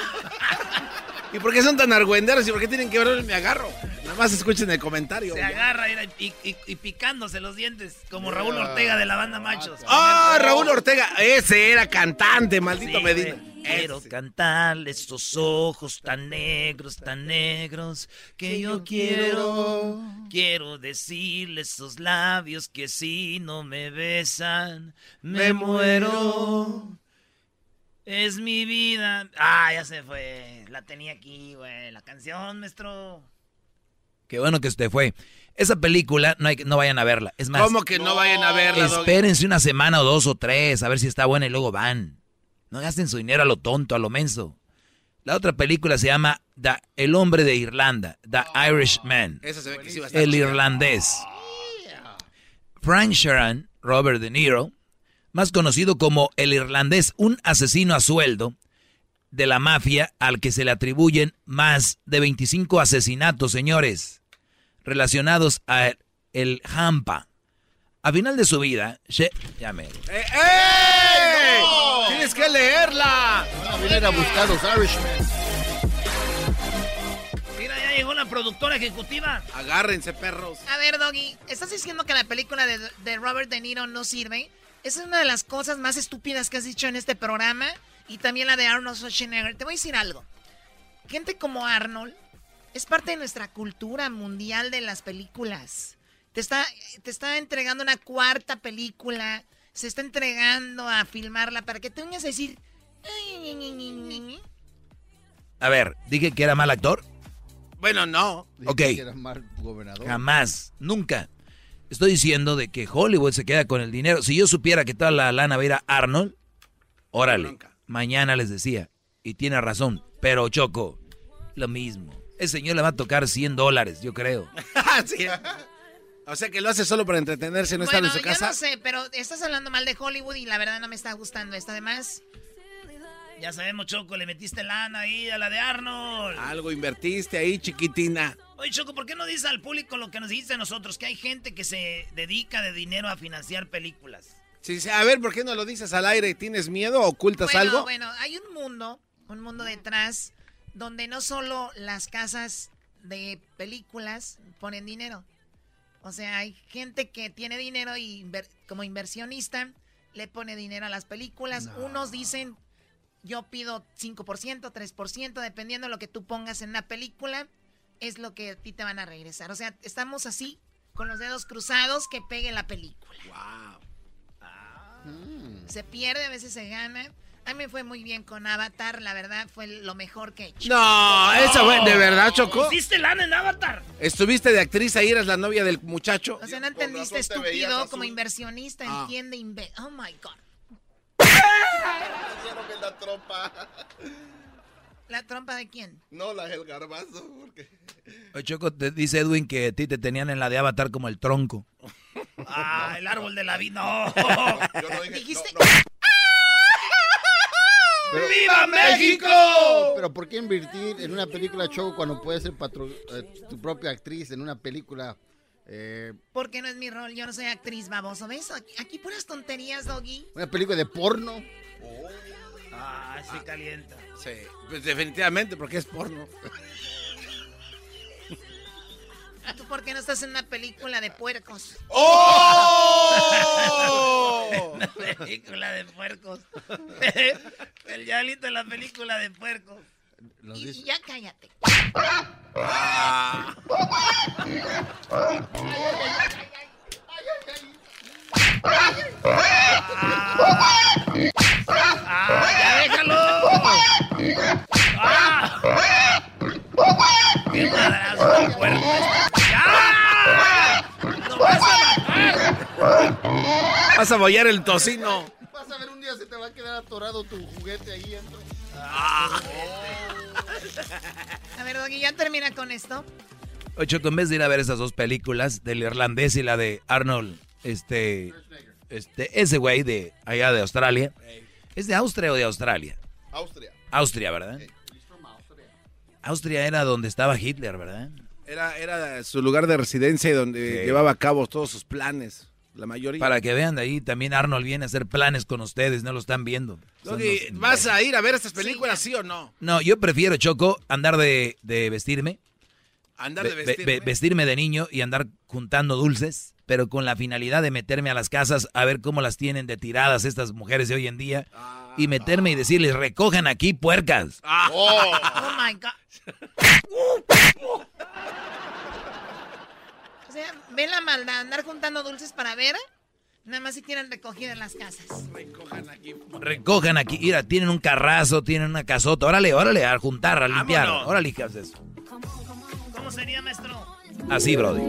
¿Y por qué son tan argüenderos y por qué tienen que ver me agarro? Nada más escuchen el comentario. Se agarra y, y- y picándose los dientes, como Raúl Ortega de la banda Machos. ¡Ah, Raúl Ortega! Ese era cantante, maldito Sí, Medina. güey. Quiero cantarle estos ojos tan negros, tan negros que yo quiero. Quiero decirle esos labios que si no me besan, me muero. Es mi vida. Ah, ya se fue. La tenía aquí, güey. La canción, maestro. Qué bueno que usted fue. Esa película no, hay, que- no vayan a verla. Es más, ¿Cómo que no, vayan a verla, Doggy? espérense una semana o dos o tres a ver si está buena y luego van. No gasten su dinero a lo tonto, a lo menso. La otra película se llama The- El hombre de Irlanda, The Irishman. Esa se ve que sí El irlandés. Frank Sheeran, Robert De Niro, más conocido como el irlandés, un asesino a sueldo de la mafia al que se le atribuyen más de 25 asesinatos, señores, relacionados a el Hampa. A final de su vida, She- ya me- ¡Eh, ¡Ey! ¡Tienes que leerla! Van a buscar los Irishmen. Mira, ya llegó la productora ejecutiva. Agárrense, perros. A ver, Doggy, ¿estás diciendo que la película de, de Robert De Niro no sirve? Esa es una de las cosas más estúpidas que has dicho en este programa. Y también la de Arnold Schwarzenegger. Te voy a decir algo. Gente como Arnold es parte de nuestra cultura mundial de las películas. Te está, te está entregando una cuarta película. Se está entregando a filmarla para que te vengas a decir... A ver, dije que era mal actor. Bueno, no. Ok. Que era mal gobernador. Jamás, nunca. Estoy diciendo de que Hollywood se queda con el dinero. Si yo supiera que toda la lana va a ir a Arnold, órale, mañana les decía. Y tiene razón, pero Choco, lo mismo. Ese señor le va a tocar 100 dólares, yo creo. [LAUGHS] Sí. O sea que lo hace solo para entretenerse, no estar Bueno, en su yo casa. no sé, pero estás hablando mal de Hollywood y la verdad no me está gustando esto. Además, Ya sabemos, Choco, le metiste lana ahí a la de Arnold. Algo invertiste ahí, chiquitina. Oye, Choco, ¿por qué no dices al público lo que nos dice a nosotros? Que hay gente que se dedica de dinero a financiar películas. Sí, sí, a ver, ¿por qué no lo dices al aire? ¿Tienes miedo? ¿Ocultas bueno, algo? bueno, hay un mundo, un mundo detrás donde no solo las casas de películas ponen dinero. O sea, hay gente que tiene dinero y inver- como inversionista le pone dinero a las películas. Unos dicen, yo pido 5%, 3%, dependiendo de lo que tú pongas en una película, es lo que a ti te van a regresar. O sea, estamos así, con los dedos cruzados, que pegue la película. Se pierde, a veces se gana. A mí me fue muy bien con Avatar, la verdad fue lo mejor que he hecho. No, esa fue, ¿de verdad, Choco? ¿Pusiste lana en Avatar? ¿Estuviste de actriz ahí? ¿Eras la novia del muchacho? O sea, no entendiste estúpido como inversionista, Ah. entiende, inve- oh my god. La tropa. ¿La trompa de quién? No, la del garbazo. Porque... Oye, Choco, te dice Edwin que a ti te tenían en la de Avatar como el tronco. Ah, el árbol de la vida. No. Yo no dije. Dijiste- no, no. Pero- ¡Viva México! Pero ¿por qué invertir en una película show cuando puedes ser patro- eh, tu propia actriz en una película? eh, Porque no es mi rol, yo no soy actriz, baboso. ¿Ves? Aquí, aquí puras tonterías, Doggy. una película de porno. Ah, sí calienta. Sí, pues definitivamente, porque es porno. [LAUGHS] ¿Tú por qué no estás en una película de puercos? ¡Oh! [LAUGHS] La película de puercos. [LAUGHS] el diablito en la película de puercos. Y, ya cállate. Ah. ¡Ah, ya déjalo! Vas a bollar el tocino. Vas a ver, un día se te va a quedar atorado tu juguete ahí. dentro. A ver, Doggy, ya termina con esto. Oye, Choco, en vez de ir a ver esas dos películas, del irlandés y la de Arnold, este, este, ese güey de allá de Australia, ¿es de Austria o de Australia? Austria. Austria, ¿verdad? Austria era donde estaba Hitler, ¿verdad? Era, era su lugar de residencia y donde Sí. llevaba a cabo todos sus planes. La mayoría. Para que vean de ahí, también Arnold viene a hacer planes con ustedes, no lo están viendo. Son Doggy, los- ¿vas a ir a ver estas películas, sí, o no? No, yo prefiero, Choco, andar de, de vestirme, Andar de ve- ve- vestirme. ve- vestirme de niño y andar juntando dulces, pero con la finalidad de meterme a las casas a ver cómo las tienen de tiradas estas mujeres de hoy en día y meterme y decirles, recojan aquí puercas. Oh my God. [LAUGHS] Sea, ve la maldad, andar juntando dulces para ver. Nada más si tienen recogida en las casas. Recojan aquí, mira, tienen un carrazo, tienen una casota, órale, órale, a juntar, a limpiar, Vámonos. órale, de eso. ¿Cómo ¿Cómo sería, maestro? Así, Brody.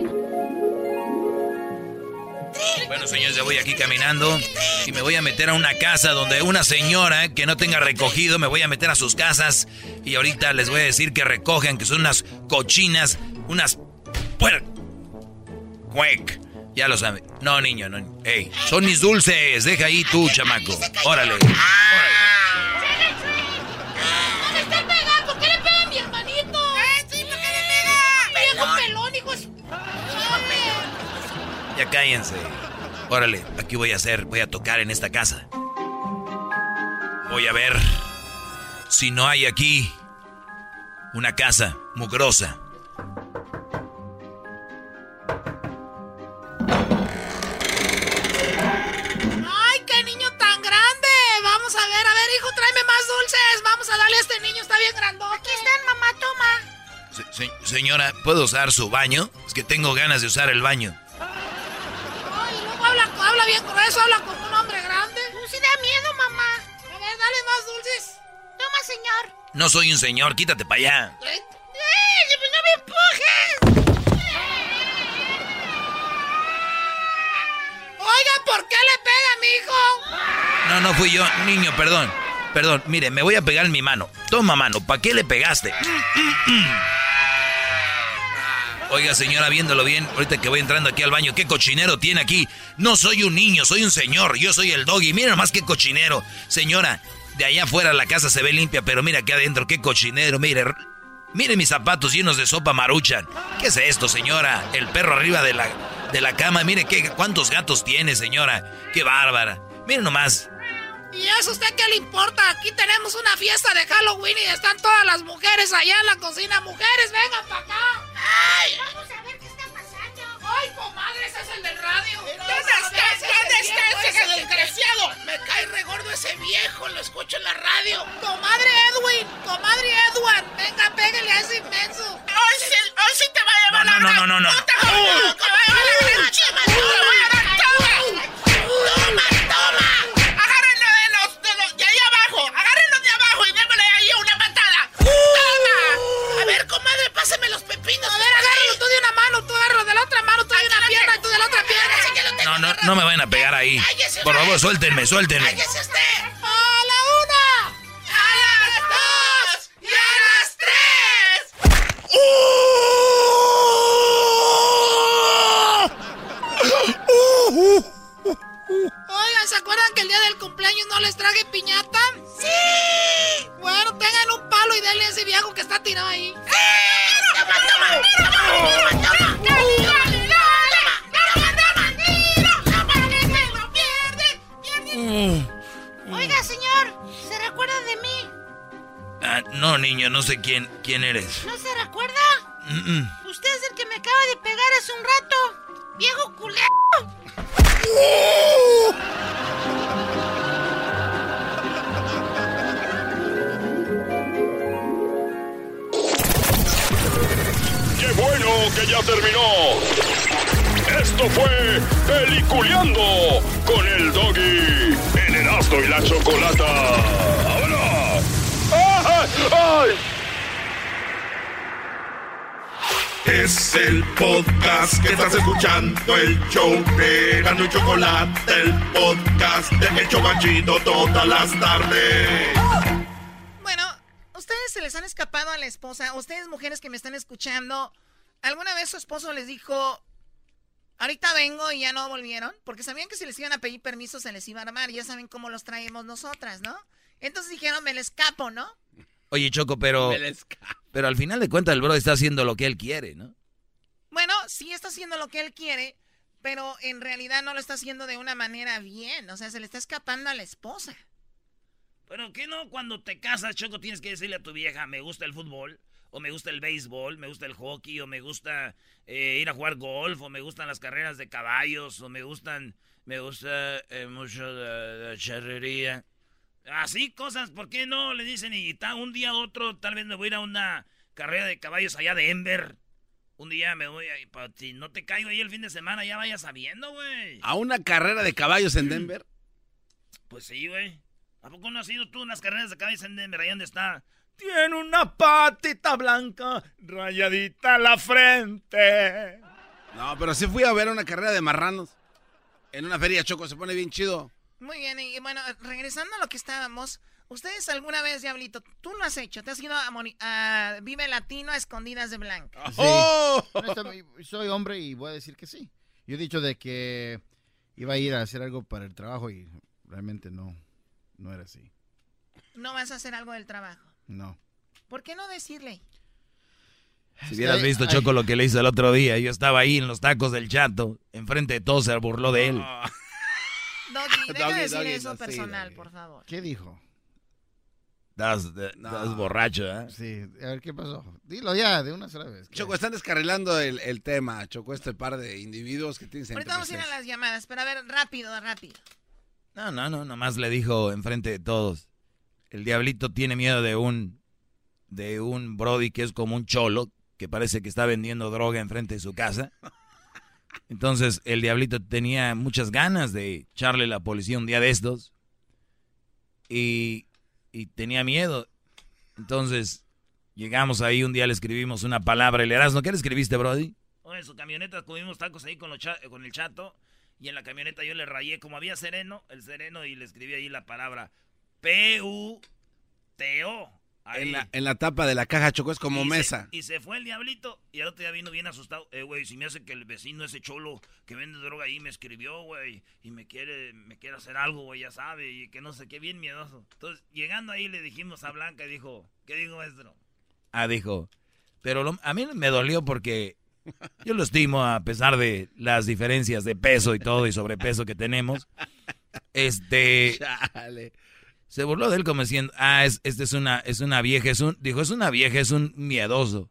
Bueno, señores, ya voy aquí caminando y me voy a meter a una casa donde una señora que no tenga recogido, me voy a meter a sus casas y ahorita les voy a decir que recogen, que son unas cochinas, unas puer... Cuec. Ya lo saben. No, niño, no. Ey, son mis dulces. Deja ahí tú, chamaco. Órale. ¡No me están pegando! ¿Por qué le pega a mi hermanito? ¡Eh, sí, por qué le pega! ¡Viejo pelón, hijo! Ya cállense. Órale, aquí voy a hacer, voy a tocar en esta casa. Voy a ver si no hay aquí una casa mugrosa. Vamos a ver, a ver, hijo, tráeme más dulces. Vamos a darle a este niño, está bien grandote. Aquí están, mamá, toma. Se- se- señora, ¿puedo usar su baño? Es que tengo ganas de usar el baño. Ay, luego habla, habla bien grueso, habla como un hombre grande. Sí da miedo, mamá. A ver, dale más dulces. Toma, señor. No soy un señor, quítate para allá. ¡Eh! ¡No me empujes! Oiga, ¿por qué le pega mi hijo? No, no fui yo, niño, perdón. Perdón, mire, me voy a pegar en mi mano. Toma mano, ¿para qué le pegaste? Oiga, señora, viéndolo bien, ahorita que voy entrando aquí al baño, ¿qué cochinero tiene aquí? No soy un niño, soy un señor, yo soy el doggy. Mira nomás qué cochinero. Señora, de allá afuera la casa se ve limpia, pero mira aquí adentro, qué cochinero, mire. Mire mis zapatos llenos de sopa maruchan. ¿Qué es esto, señora? El perro arriba de la, de la cama. Mire qué, cuántos gatos tiene, señora. Qué bárbara. Mire nomás. ¿Y eso usted qué le importa? Aquí tenemos una fiesta de Halloween y están todas las mujeres allá en la cocina. Mujeres, vengan para acá. ¡Ay! Vamos a ver. ¡Ay, comadre, ese es el del radio! ¿Dónde estás? ¿Dónde estás, ese desgraciado? Me cae regordo ese viejo, lo escucho en la radio. Comadre Edwin, comadre Edward, venga, pégale a ese inmenso. Hoy sí, hoy sí te va a llevar No, no, no, no, no. ¡Te va a llevar la chima! ¡Te voy a dar toda! ¡Toma, toma! Mano, tú de una pierna y tú de la otra pierna. Así que lo tengo No, no, no me vayan a pegar ahí. Por favor, suéltenme, suéltenme. ¡Cállese usted! ¡A la una! ¡A las dos! ¡Y a las tres! Oigan, ¿se acuerdan que el día del cumpleaños no les traje piñata? ¡Sí! Bueno, tengan un palo y denle a ese viejo que está tirado ahí. ¡Toma, toma! ¡Toma, toma! ¡Toma! ¡Dale, Oiga, señor, ¿se recuerda de mí? Ah, no, niño, no sé quién, quién eres. ¿No se recuerda? Mm, mm. Usted es el que me acaba de pegar hace un rato. ¡Viejo culero! ¡Qué bueno que ya terminó! Esto fue Peliculeando con el Doggy en Erasmo y la Chocolata. ¡Ahora! ¡Ay! ¡Ay! Es el podcast que estás escuchando, el show de Gano Chocolate, el podcast de Hecho Banchito todas las tardes. Bueno, ustedes se les han escapado a la esposa. Ustedes, mujeres que me están escuchando, ¿alguna vez su esposo les dijo, ahorita vengo y ya no volvieron? Porque sabían que si les iban a pedir permiso se les iba a armar. Ya saben cómo los traemos nosotras, ¿no? Entonces dijeron, me le escapo, ¿no? Oye, Choco, pero. Pero al final de cuentas, el bro está haciendo lo que él quiere, ¿no? Bueno, sí está haciendo lo que él quiere, pero en realidad no lo está haciendo de una manera bien. O sea, se le está escapando a la esposa. Pero que no, cuando te casas, Choco, tienes que decirle a tu vieja, me gusta el fútbol, o me gusta el béisbol, me gusta el hockey, o me gusta eh, ir a jugar golf, o me gustan las carreras de caballos, o me gustan, me gusta eh, mucho la, la charrería. Así cosas, ¿por qué no? Le dicen, y ta- un día otro, tal vez me voy a ir a una carrera de caballos allá de Denver. Un día me voy a si no te caigo ahí el fin de semana, ya vayas sabiendo, güey. ¿A una carrera de caballos en Denver? Pues sí, güey. ¿A poco no has ido tú a unas carreras de caballos en Denver, ahí donde está Tiene una patita blanca, rayadita la frente. No, pero sí fui a ver una carrera de marranos. En una feria, Choco, se pone bien chido. Muy bien, y bueno, regresando a lo que estábamos, ¿ustedes alguna vez, Diablito, tú lo has hecho? ¿Te has ido a, Vive Latino a escondidas de blanca? Sí. ¡Oh! Soy hombre y voy a decir que sí. Yo he dicho de que iba a ir a hacer algo para el trabajo y realmente no, no era así. ¿No vas a hacer algo del trabajo? No. ¿Por qué no decirle? Si hubieras visto, Choco, lo que le hizo el otro día. Yo estaba ahí en los tacos del chato. Enfrente de todos se burló de él. [LAUGHS] Doggy, deja de decir eso personal, por favor. ¿Qué dijo? Estás, borracho, ¿eh? Sí, a ver qué pasó. Dilo ya, de una sola vez. Choco, están descarrilando el, tema. Choco, este par de individuos que tienen Ahorita vamos a ir a las llamadas, pero a ver, rápido, rápido. No, no, no, nomás le dijo enfrente de todos. El diablito tiene miedo de un de un Brody que es como un cholo, que parece que está vendiendo droga enfrente de su casa. Entonces el diablito tenía muchas ganas de echarle la policía un día de estos. Y, y tenía miedo. Entonces llegamos ahí, un día le escribimos una palabra. ¿Le ¿no? ¿Qué le escribiste, Brody? en su camioneta comimos tacos ahí con, con el chato. Y en la camioneta yo le rayé, como había sereno, el sereno, y le escribí ahí la palabra P-U-T-O. En la, en la tapa de la caja chocó es como mesa. y se fue el diablito y al otro día vino bien asustado. Eh, güey, si me hace que el vecino ese cholo que vende droga ahí me escribió, güey, y me quiere, me quiere hacer algo, güey, ya sabe, y que no sé qué, bien miedoso. Entonces, llegando ahí le dijimos a Blanca y dijo, ¿qué dijo maestro? Ah, dijo, pero a mí me dolió porque yo lo estimo a pesar de las diferencias de peso y todo y sobrepeso que tenemos. Este... [LAUGHS] Chale. Se burló de él como diciendo, ah, es, este es una, es una vieja, es un, dijo, es una vieja, es un miedoso.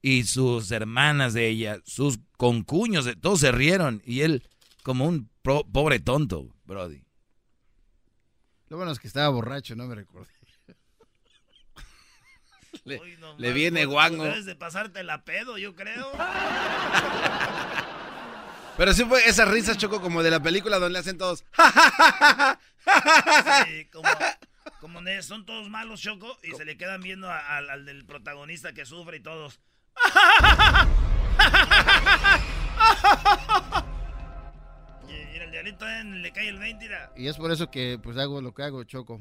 Y sus hermanas de ella, sus concuños, todos se rieron. Y él, como un pobre tonto, Brody. Lo bueno es que estaba borracho, no me recordé. [LAUGHS] le, viene guango. Debes de pasarte la pedo, yo creo. [LAUGHS] Pero sí fue esa risa, Choco, como de la película donde le hacen todos. Sí, como, son todos malos, Choco, y se le quedan viendo al del protagonista que sufre y todos. y, el diablito eh, le cae el 20, Y es por eso que pues hago lo que hago, Choco.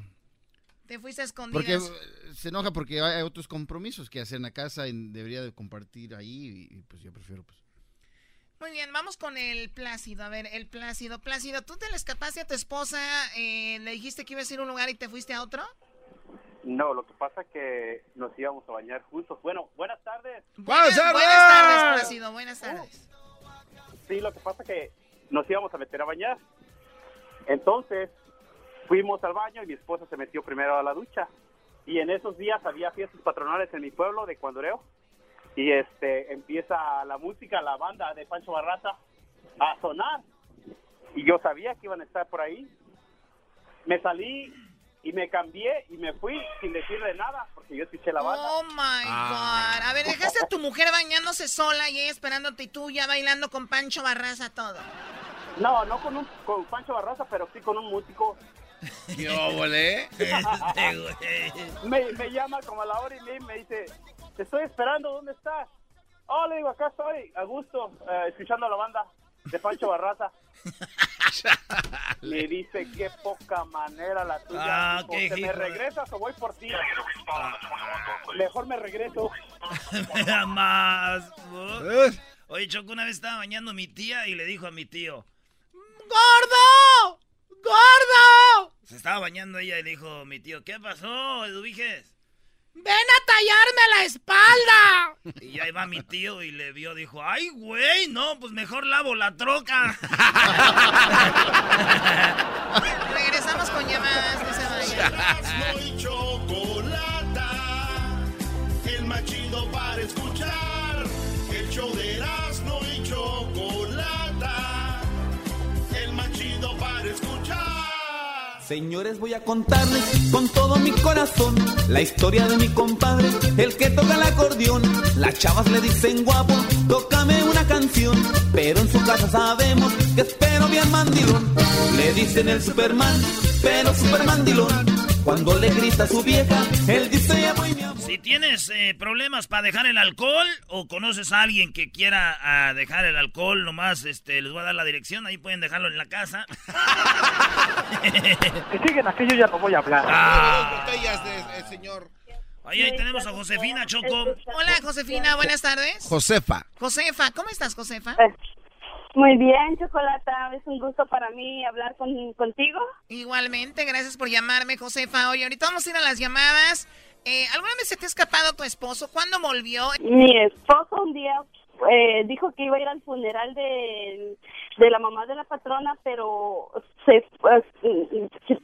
Te fuiste a escondidas. Porque eh, se enoja porque hay otros compromisos que hacer en la casa y debería de compartir ahí y, pues yo prefiero pues muy bien, vamos con el Plácido. A ver, el Plácido. Plácido, ¿tú te le escapaste a tu esposa? Eh, ¿Le dijiste que ibas a ir a un lugar y te fuiste a otro? No, lo que pasa es que nos íbamos a bañar juntos. Bueno, buenas tardes. Buenas, tardes, buenas tardes Plácido. Buenas tardes. Sí, lo que pasa es que nos íbamos a meter a bañar. Entonces, fuimos al baño y mi esposa se metió primero a la ducha. Y en esos días había fiestas patronales en mi pueblo de Cuandoreo y este empieza la música, la banda de Pancho Barraza a sonar. Y yo sabía que iban a estar por ahí. Me salí y me cambié y me fui sin decirle nada porque yo escuché la banda. Oh my ah. god. A ver, dejaste a tu mujer bañándose sola y ella esperándote y tú ya bailando con Pancho Barraza todo. No, no con un con Pancho Barraza, pero sí con un músico. Yo volé. [LAUGHS] me, me llama como a la hora y me dice, te estoy esperando, ¿dónde estás? Oh, le digo, acá estoy, a gusto, eh, escuchando la banda de Pancho Barraza. [LAUGHS] Me dice, qué poca manera la tuya. Ah, ¿Te me regresas o voy por ti? Mejor me regreso. [LAUGHS] más. ¿Eh? Oye, Choco, una vez estaba bañando mi tía y le dijo a mi tío, ¡Gordo! ¡Gordo! Se estaba bañando ella y le dijo mi tío, ¿qué pasó, Eduviges? ¡Ven a tallarme la espalda! [LAUGHS] Y ahí va mi tío y le vio, dijo, ¡ay, güey! No, pues mejor lavo la troca. [LAUGHS] [LAUGHS] Regresamos con llamadas, no se vayan. Señores, voy a contarles con todo mi corazón la historia de mi compadre, el que toca el acordeón. Las chavas le dicen guapo, tócame una canción, pero en su casa sabemos que espero bien mandilón. Le dicen el Superman, pero Superman dilón. Cuando le grita a su vieja, él dice ya voy mi amor. tienes eh, problemas para dejar el alcohol o conoces a alguien que quiera ah, dejar el alcohol, nomás este, les voy a dar la dirección, ahí pueden dejarlo en la casa. que siguen aquí, yo ya no voy a hablar. Ah. De, eh, señor. Ahí, ahí tenemos a Josefina Choco. Hola, Josefina, buenas tardes. Josefa. Josefa, ¿cómo estás, Josefa? Muy bien, Chocolata, es un gusto para mí hablar con, contigo. Igualmente, gracias por llamarme, Josefa. Oye, ahorita vamos a ir a las llamadas. Eh, ¿Alguna vez se te ha escapado tu esposo? ¿Cuándo volvió? Mi esposo un día eh, dijo que iba a ir al funeral de, de la mamá de la patrona, pero se, pues,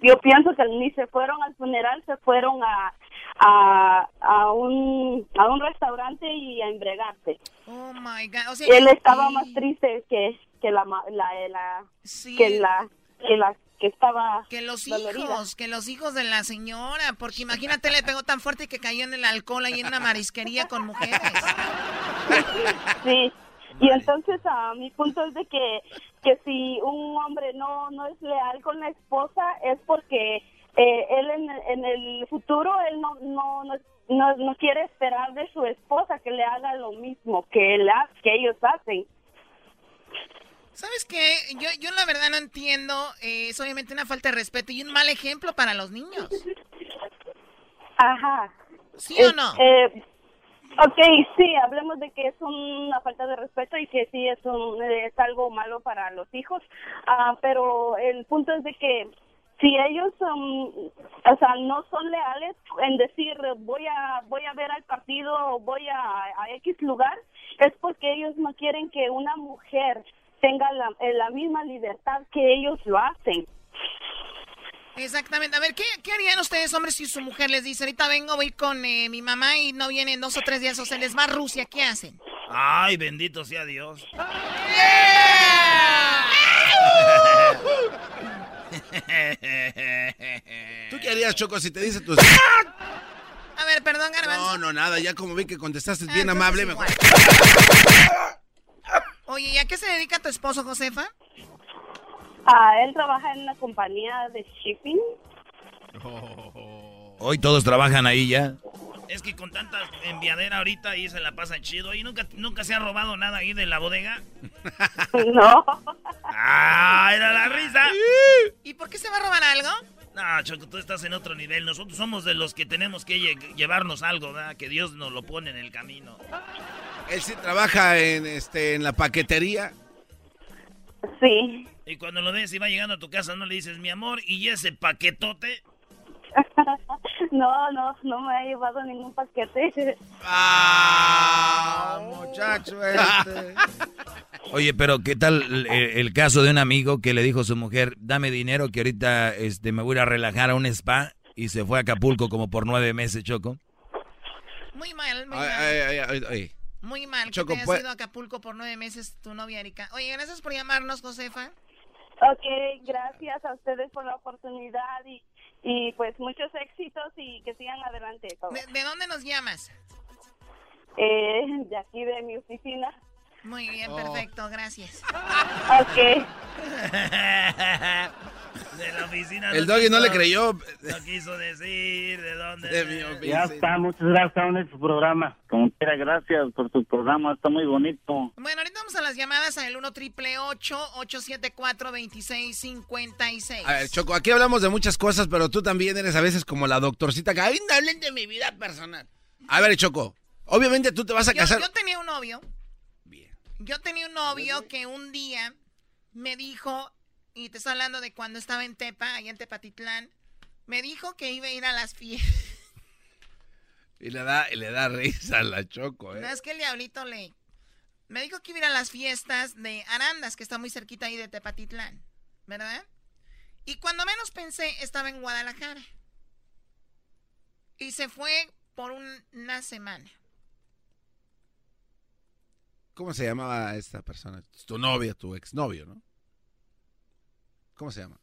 yo pienso que ni se fueron al funeral, se fueron a, a, a, un, a un restaurante y a embregarse. Oh my God. O sea, Él estaba y- más triste que, que la, la, la, Sí. que la, que la que estaba Que los dolorida. hijos, que los hijos de la señora, porque imagínate, le pegó tan fuerte que cayó en el alcohol ahí en una marisquería con mujeres. Sí. Y entonces a mi punto es de que, que si un hombre no, no es leal con la esposa es porque eh, él en, en el futuro él no, no, no, no, no quiere esperar de su esposa que le haga lo mismo que, él, que ellos hacen. ¿Sabes qué? Yo, yo la verdad no entiendo. eh, es obviamente una falta de respeto y un mal ejemplo para los niños. Ajá. ¿Sí o no? eh, ok, sí, hablemos de que es una falta de respeto y que sí es, un, es algo malo para los hijos, Ah, pero el punto es de que si ellos um, o sea, no son leales en decir voy a voy a ver al partido o voy a, a X lugar, es porque ellos no quieren que una mujer tenga la, eh, la misma libertad que ellos lo hacen. Exactamente. A ver, ¿qué, qué harían ustedes, hombres, si su mujer les dice, ahorita vengo, voy con eh, mi mamá y no vienen dos o tres días, o se les va a Rusia, ¿qué hacen? Ay, bendito sea Dios. [LAUGHS] [LAUGHS] ¿Tú qué harías, Choco, si te dice tus... A ver, perdón, Garbanzo. No, no, nada, ya como vi que contestaste Ah, bien amable, igual. mejor. Oye, ¿y a qué se dedica tu esposo, Josefa? Ah, él trabaja en una compañía de shipping. Hoy todos trabajan ahí ya. Es que con tanta enviadera ahorita ahí se la pasan chido. ¿Y nunca, nunca se ha robado nada ahí de la bodega? [LAUGHS] No. ¡Ah, era la risa! ¿Y por qué se va a robar algo? No, Choco, tú estás en otro nivel. Nosotros somos de los que tenemos que lle- llevarnos algo, ¿verdad? Que Dios nos lo pone en el camino. Él sí trabaja en, este, en la paquetería. Sí. Y cuando lo ves y va llegando a tu casa, no le dices, mi amor, y ese paquetote. [LAUGHS] No, no, no me ha llevado ningún paquete. Ah, muchacho este. Oye, pero ¿qué tal el, el caso de un amigo que le dijo a su mujer, dame dinero que ahorita este, me voy a relajar a un spa y se fue a Acapulco como por nueve meses, Choco? Muy mal, muy Ay, mal. ay, ay, ay, ay. Muy mal Choco, que te hayas pues- ido a Acapulco por nueve meses tu novia Erika. Oye, gracias por llamarnos, Josefa. Ok, gracias a ustedes por la oportunidad y, y pues muchos éxitos y que sigan adelante. todos. ¿De, de dónde nos llamas? Eh, de aquí de mi oficina. Muy bien, Oh. perfecto, gracias. Ok. [LAUGHS] [LAUGHS] De la oficina. El doggy no le creyó. No quiso decir de dónde. [LAUGHS] De mi Ya está, muchas gracias en su programa. Como quiera, gracias por su programa, está muy bonito. Bueno, ahorita vamos a las llamadas al 1 triple 874 2656 A ver, Choco, aquí hablamos de muchas cosas, pero tú también eres a veces como la doctorcita que, no hablen de mi vida personal. A ver, Choco, obviamente tú te vas a Yo, casar. yo tenía un novio. Yo tenía un novio que un día me dijo, y te estoy hablando de cuando estaba en Tepa, allá en Tepatitlán, me dijo que iba a ir a las fiestas. [LAUGHS] Y le da, le da risa a la Choco, No ¿eh? es que el diablito le... Me dijo que iba a ir a las fiestas de Arandas, que está muy cerquita ahí de Tepatitlán, ¿verdad? Y cuando menos pensé, estaba en Guadalajara. Y se fue por un- una semana. ¿Cómo se llamaba esta persona? Tu novia, tu exnovio, ¿no? ¿Cómo se llama?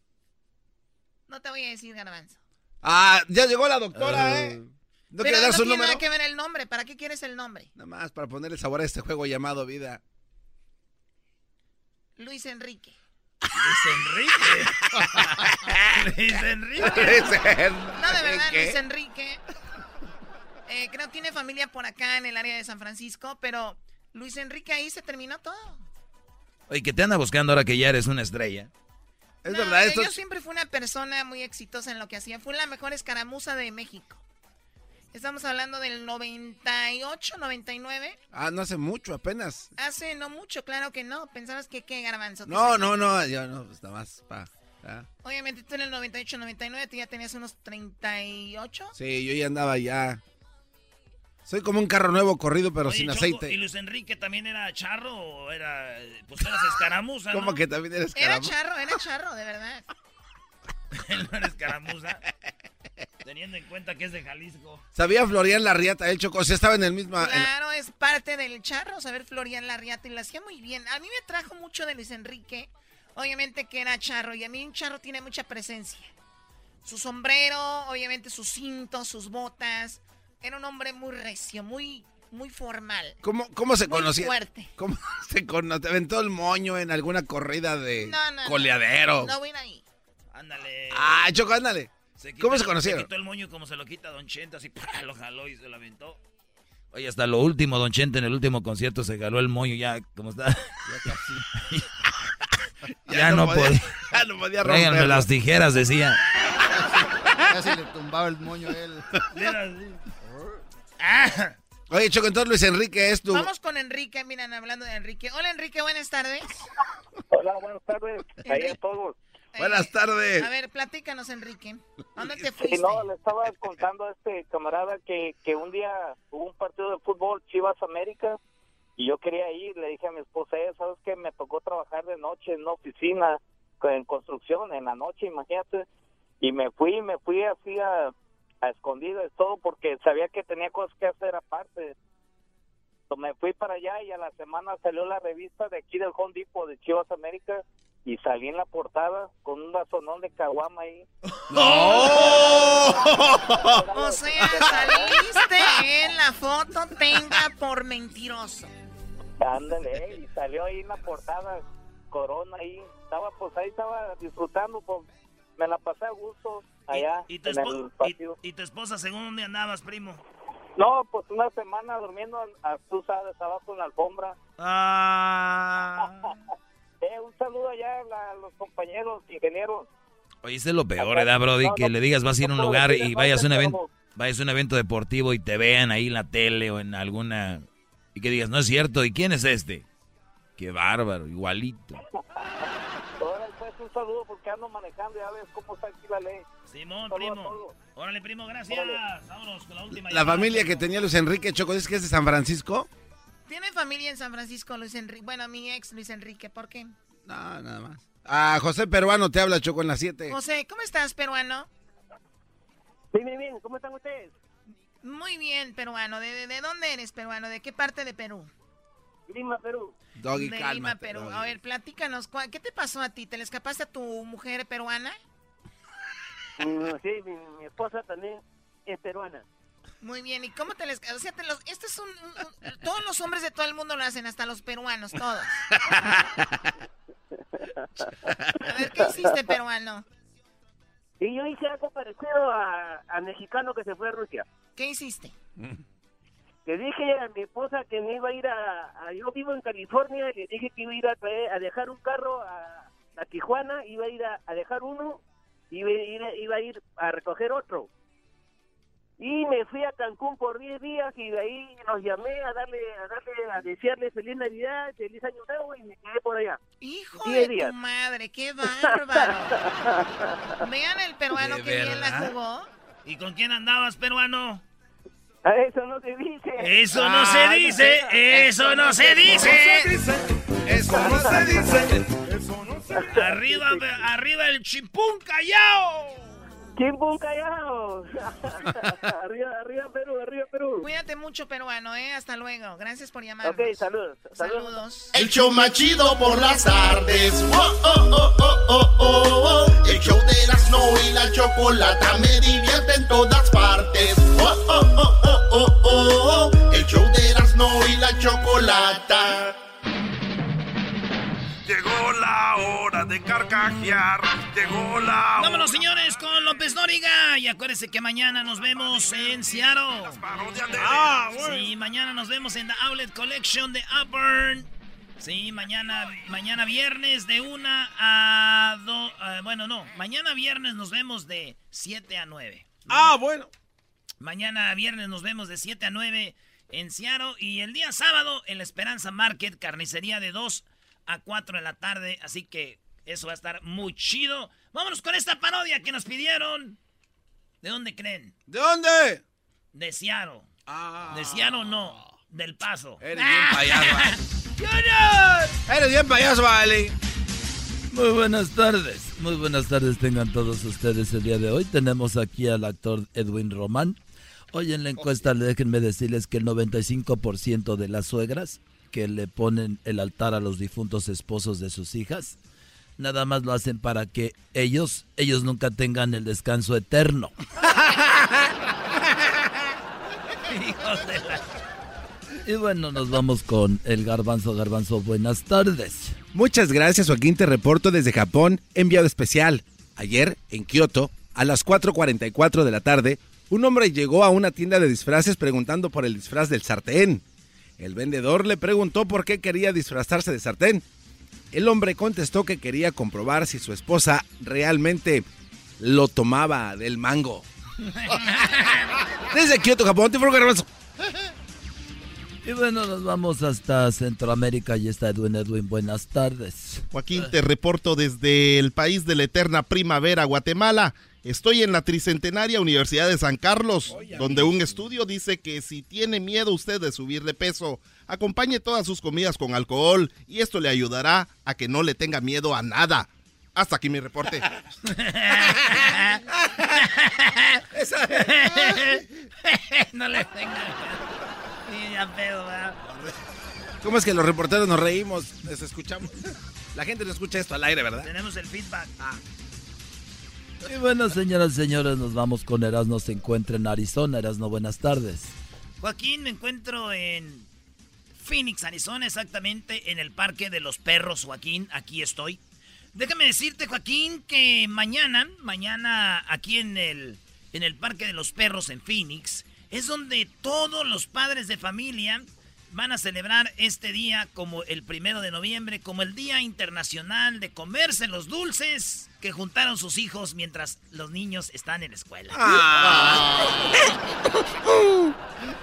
No te voy a decir, Garbanzo. Ah, ya llegó la doctora, ¿eh? ¿No Pero quiere dar no su tiene número? nada que ver el nombre. ¿Para qué quieres el nombre? Nada más para ponerle sabor a este juego llamado vida. Luis Enrique. Luis Enrique. [LAUGHS] Luis Enrique. Luis Enrique. No, de verdad, Luis Enrique. Eh, creo que tiene familia por acá en el área de San Francisco, pero Luis Enrique ahí se terminó todo. Oye, que te anda buscando ahora que ya eres una estrella. Es verdad, esto... Yo siempre fui una persona muy exitosa en lo que hacía. Fui la mejor escaramuza de México. Estamos hablando del 98, 99. Ah, no hace mucho, apenas. Hace no mucho, claro que no. Pensabas que qué garbanzo. No, no, no, yo no, pues nada más. Pa, Obviamente tú en el 98, 99 tú ya tenías unos 38. Sí, yo ya andaba ya. Soy como un carro nuevo corrido, pero sin aceite. ¿Y Luis Enrique también era charro o era. Pues eras escaramuza? ¿no? ¿Cómo que también era escaramuza? Era charro, era charro, de verdad. [LAUGHS] Él no era escaramuza. Teniendo en cuenta que es de Jalisco. Sabía Florian Larriata, el Choco, o sea, estaba en el mismo... Claro, es parte del charro saber Florian Larriata y lo hacía muy bien. A mí me trajo mucho de Luis Enrique, obviamente que era charro, y a mí un charro tiene mucha presencia. Su sombrero, obviamente sus cintos, sus botas. Era un hombre muy recio, muy, muy formal. ¿Cómo, cómo se muy conocía? fuerte. ¿Cómo [LAUGHS] se conoce? ¿Te aventó el moño en alguna corrida de coleadero? No, no ahí. Ándale. Ah, Choco, ándale. ¿Cómo se conocieron? Se quitó el moño como se lo quita Don Chente, así [LAUGHS] lo jaló y se lo aventó. Oye, hasta lo último, Don Chente, en el último concierto se jaló el moño ya, ¿cómo está? [LAUGHS] Ya casi. ya, no, podía. Ya no podía romperlo. las tijeras, decía. Casi le tumbaba el moño a él. Oye, Choco, entonces Luis Enrique es tu... Vamos con Enrique, miren, hablando de Enrique. Hola, Enrique, buenas tardes. Hola, buenas tardes. Ahí a todos. Buenas tardes. A ver, platícanos, Enrique. ¿Dónde te fuiste? Sí, no, le estaba contando a este camarada que, que un día hubo un partido de fútbol Chivas América y yo quería ir. Le dije a mi esposa, eh, ¿sabes qué? Me tocó trabajar de noche en una oficina, en construcción, en la noche, imagínate. Y me fui, me fui así a, a escondidas, todo porque sabía que tenía cosas que hacer aparte. me fui para allá y a la semana salió la revista de aquí del Home Depot de Chivas América y salí en la portada con un vasonón de caguama ahí. ¡No! [LAUGHS] o sea, saliste en la foto, tenga por mentiroso. Ándale, y salió ahí en la portada, corona ahí. Estaba, pues ahí estaba disfrutando, pues, me la pasé a gusto allá. ¿Y, tu, ¿Y, tu esposa, según dónde andabas, primo? No, pues una semana durmiendo, tú sabes, abajo en la alfombra. Ah. [LAUGHS] Eh, un saludo allá a los compañeros ingenieros. Oye, es lo peor, ¿verdad, Brody? que le digas vas a ir a un lugar y vayas a un evento, vayas a un evento deportivo y te vean ahí en la tele o en alguna y que digas, no es cierto, ¿y quién es este? Qué bárbaro, igualito. [LAUGHS] Órale, saludo porque ando manejando, ya ves cómo está aquí la ley. Simón, primo. Órale, primo, gracias. Vámonos con la última. La familia que tenía Luis Enrique Choco, ¿es que es de San Francisco? ¿Tiene familia en San Francisco, Luis Enrique? Bueno, mi ex Luis Enrique, ¿por qué? No, nada más. Ah, José Peruano te habla, Choco, en las 7. José, ¿cómo estás, peruano? Bien, bien, bien. ¿Cómo están ustedes? Muy bien, peruano. ¿De, de, dónde eres, peruano? ¿De qué parte de Perú? Lima, Perú. Doggy, de Lima, Perú. A ver, platícanos, ¿qué te pasó a ti? ¿Te le escapaste a tu mujer peruana? Mm, sí, mi esposa también es peruana. Muy bien, ¿y cómo te les... O sea, te los... este es un, Todos los hombres de todo el mundo lo hacen, hasta los peruanos, todos. A ver, ¿qué hiciste, peruano? Y yo hice algo parecido a, a mexicano que se fue a Rusia. ¿Qué hiciste? Le dije a mi esposa que me iba a ir a, yo vivo en California, le dije que iba a ir a, a dejar un carro a, a, Tijuana, iba a ir a, dejar uno, y iba, iba a ir a recoger otro. Y me fui a Cancún por 10 días y de ahí los llamé a darle, a darle, a desearle feliz Navidad, feliz Año Nuevo y me quedé por allá. Hijo de tu madre, qué [LAUGHS] bárbaro. Vean el peruano que bien la jugó. ¿Y con quién andabas, peruano? Eso no se dice. Eso no se dice. Eso no se dice. Eso no se dice. Arriba, arriba el chimpún callao. Chimpún callao. [LAUGHS] arriba, arriba Perú, arriba Perú. Cuídate mucho, peruano, ¿eh? Hasta luego. Gracias por llamar. Ok, saludos. Saludos. El show machido por las tardes. Oh, oh, oh, oh, oh, oh. El show de Erasmo y la chocolata me divierte en todas partes. Oh, oh, oh, oh, oh, de carcajear. Llegó la. Vámonos, señores, con López Dóriga. Y acuérdense que mañana nos vemos en Seattle. Ah, Sí, mañana nos vemos en The Outlet Collection de Auburn. Sí, mañana, mañana viernes de una a dos. bueno, no. Mañana viernes nos vemos de 7 a 9. Ah, bueno. Mañana viernes nos vemos de 7 a 9 en Seattle. Y el día sábado en la Esperanza Market, carnicería de 2 a 4 de la tarde. Así que eso va a estar muy chido. Vámonos con esta parodia que nos pidieron. ¿De dónde creen? ¿De dónde? De Seattle. De Seattle no, del Paso. Eres bien payaso, [LAUGHS] vale. Eres bien payaso, vale. Muy buenas tardes. Muy buenas tardes tengan todos ustedes el día de hoy. Tenemos aquí al actor Edwin Román. Hoy en la encuesta déjenme decirles que el 95% de las suegras que le ponen el altar a los difuntos esposos de sus hijas, nada más lo hacen para que ellos, ellos nunca tengan el descanso eterno. [LAUGHS] Y bueno, nos vamos con el garbanzo, garbanzo, buenas tardes. Muchas gracias, Joaquín. Te reporto desde Japón, enviado especial. Ayer, en Kioto, a las 4.44 de la tarde, un hombre llegó a una tienda de disfraces preguntando por el disfraz del sartén. El vendedor le preguntó por qué quería disfrazarse de sartén. El hombre contestó que quería comprobar si su esposa realmente lo tomaba del mango. Desde Kioto, Japón, te garbanzo. Y bueno, nos vamos hasta Centroamérica y está Edwin Edwin. Buenas tardes. Joaquín, te reporto desde el país de la eterna primavera, Guatemala. Estoy en la Tricentenaria Universidad de San Carlos, donde un estudio dice que si tiene miedo usted de subir de peso, acompañe todas sus comidas con alcohol y esto le ayudará a que no le tenga miedo a nada. Hasta aquí mi reporte. [LAUGHS] [LAUGHS] no le tengan. Sí, ya pedo, ¿verdad? ¿Cómo es que los reporteros nos reímos? Les escuchamos. La gente no escucha esto al aire, ¿verdad? Tenemos el feedback. Ah. Y bueno, señoras y señores, nos vamos con Erasmo. Se encuentra en Arizona. Erasmo, buenas tardes. Joaquín, me encuentro en Phoenix, Arizona, exactamente en el Parque de los Perros, Joaquín. Aquí estoy. Déjame decirte, Joaquín, que mañana, mañana aquí en el, en el Parque de los Perros en Phoenix, es donde todos los padres de familia van a celebrar este día como el primero de noviembre, como el Día Internacional de Comerse los Dulces que juntaron sus hijos mientras los niños están en la escuela.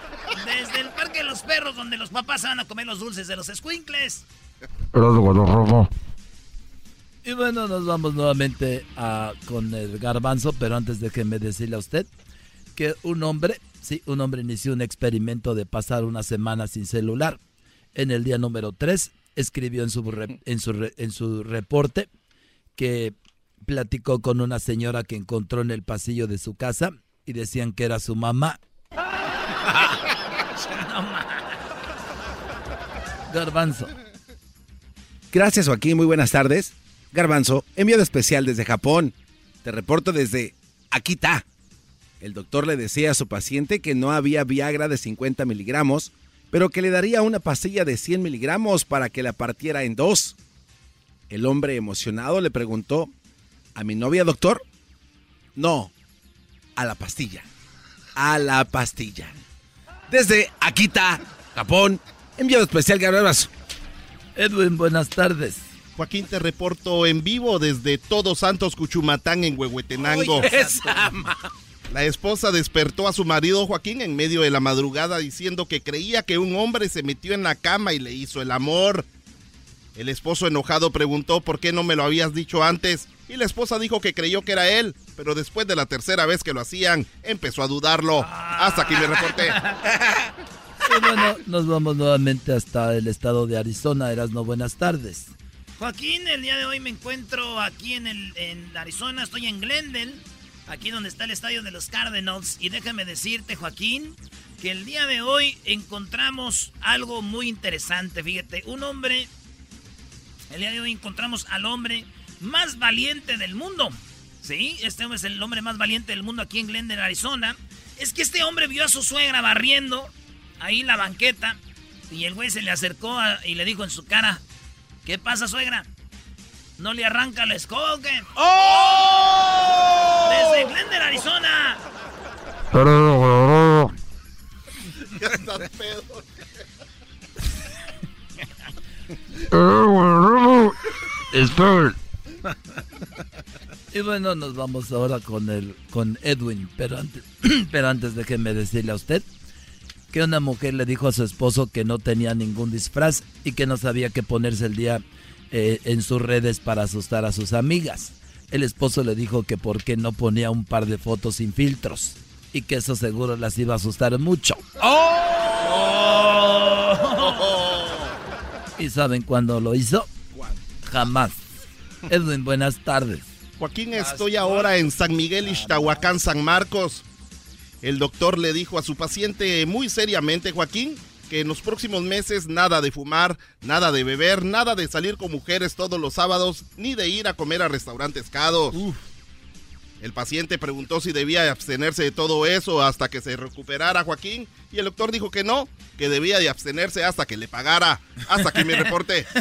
[LAUGHS] Desde el Parque de los Perros, donde los papás van a comer los dulces de los squinkles. Y bueno, nos vamos nuevamente a, con el garbanzo, pero antes déjeme decirle a usted que un hombre, sí, un hombre inició un experimento de pasar una semana sin celular. En el día número 3 escribió en su, re- en su, re- en su reporte que platicó con una señora que encontró en el pasillo de su casa y decían que era su mamá. Garbanzo. Gracias, Joaquín. Muy buenas tardes. Garbanzo, enviado especial desde Japón. Te reporto desde Akita. El doctor le decía a su paciente que no había Viagra de 50 miligramos, pero que le daría una pastilla de 100 miligramos para que la partiera en dos. El hombre emocionado le preguntó, ¿a mi novia, doctor? No, a la pastilla. A la pastilla. Desde Akita, Japón, enviado especial, Garbanzo. Edwin, buenas tardes. Joaquín, te reporto en vivo desde Todos Santos Cuchumatán en Huehuetenango. Oye, esa ma- La esposa despertó a su marido Joaquín en medio de la madrugada diciendo que creía que un hombre se metió en la cama y le hizo el amor. El esposo enojado preguntó por qué no me lo habías dicho antes y la esposa dijo que creyó que era él, pero después de la tercera vez que lo hacían empezó a dudarlo. Hasta aquí me reporté. [LAUGHS] Y bueno, nos vamos nuevamente hasta el estado de Arizona. Erasno, buenas tardes. Joaquín, el día de hoy me encuentro aquí en, el, en Arizona, estoy en Glendale, aquí donde está el estadio de los Cardinals. Y déjame decirte, Joaquín, que el día de hoy encontramos algo muy interesante. Fíjate, un hombre, el día de hoy encontramos al hombre más valiente del mundo. Sí, este hombre es el hombre más valiente del mundo aquí en Glendale, Arizona. Es que este hombre vio a su suegra barriendo ahí la banqueta y el güey se le acercó a- y le dijo en su cara, ¿qué pasa, suegra? ¿No le arranca la escoba o qué? ¡Oh! Desde Glendale, Arizona. Y bueno, nos vamos ahora con el con Edwin, pero antes, [CLEARS THROAT] pero antes déjeme decirle a usted que una mujer le dijo a su esposo que no tenía ningún disfraz y que no sabía qué ponerse el día eh, en sus redes para asustar a sus amigas. El esposo le dijo que por qué no ponía un par de fotos sin filtros y que eso seguro las iba a asustar mucho. ¿Y saben cuándo lo hizo? Jamás. Edwin, buenas tardes. Joaquín, estoy ahora en San Miguel Ixtahuacán, San Marcos. El doctor le dijo a su paciente muy seriamente, Joaquín, que en los próximos meses nada de fumar, nada de beber, nada de salir con mujeres todos los sábados, ni de ir a comer a restaurantes caros. El paciente preguntó si debía abstenerse de todo eso hasta que se recuperara Joaquín y el doctor dijo que no, que debía de abstenerse hasta que le pagara. Hasta que me reporte. [LAUGHS]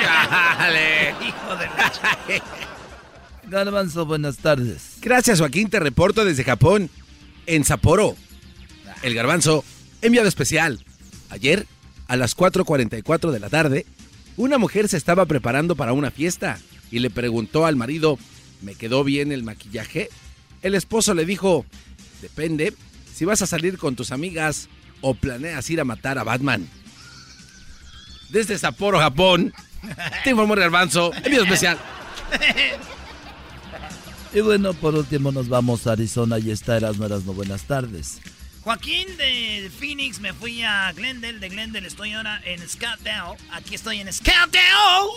Chale, hijo de la... Garbanzo, buenas tardes. Gracias, Joaquín. Te reporto desde Japón, en Sapporo. El Garbanzo, enviado especial. Ayer, a las 4.44 de la tarde, una mujer se estaba preparando para una fiesta y le preguntó al marido, ¿me quedó bien el maquillaje? El esposo le dijo, depende si vas a salir con tus amigas o planeas ir a matar a Batman. Desde Sapporo, Japón, te informó el Garbanzo, enviado especial. [LAUGHS] Y bueno, por último nos vamos a Arizona y está Erasmo Erasmo. Buenas tardes. Joaquín de Phoenix, me fui a Glendale. De Glendale estoy ahora en Scottsdale. Aquí estoy en Scottsdale.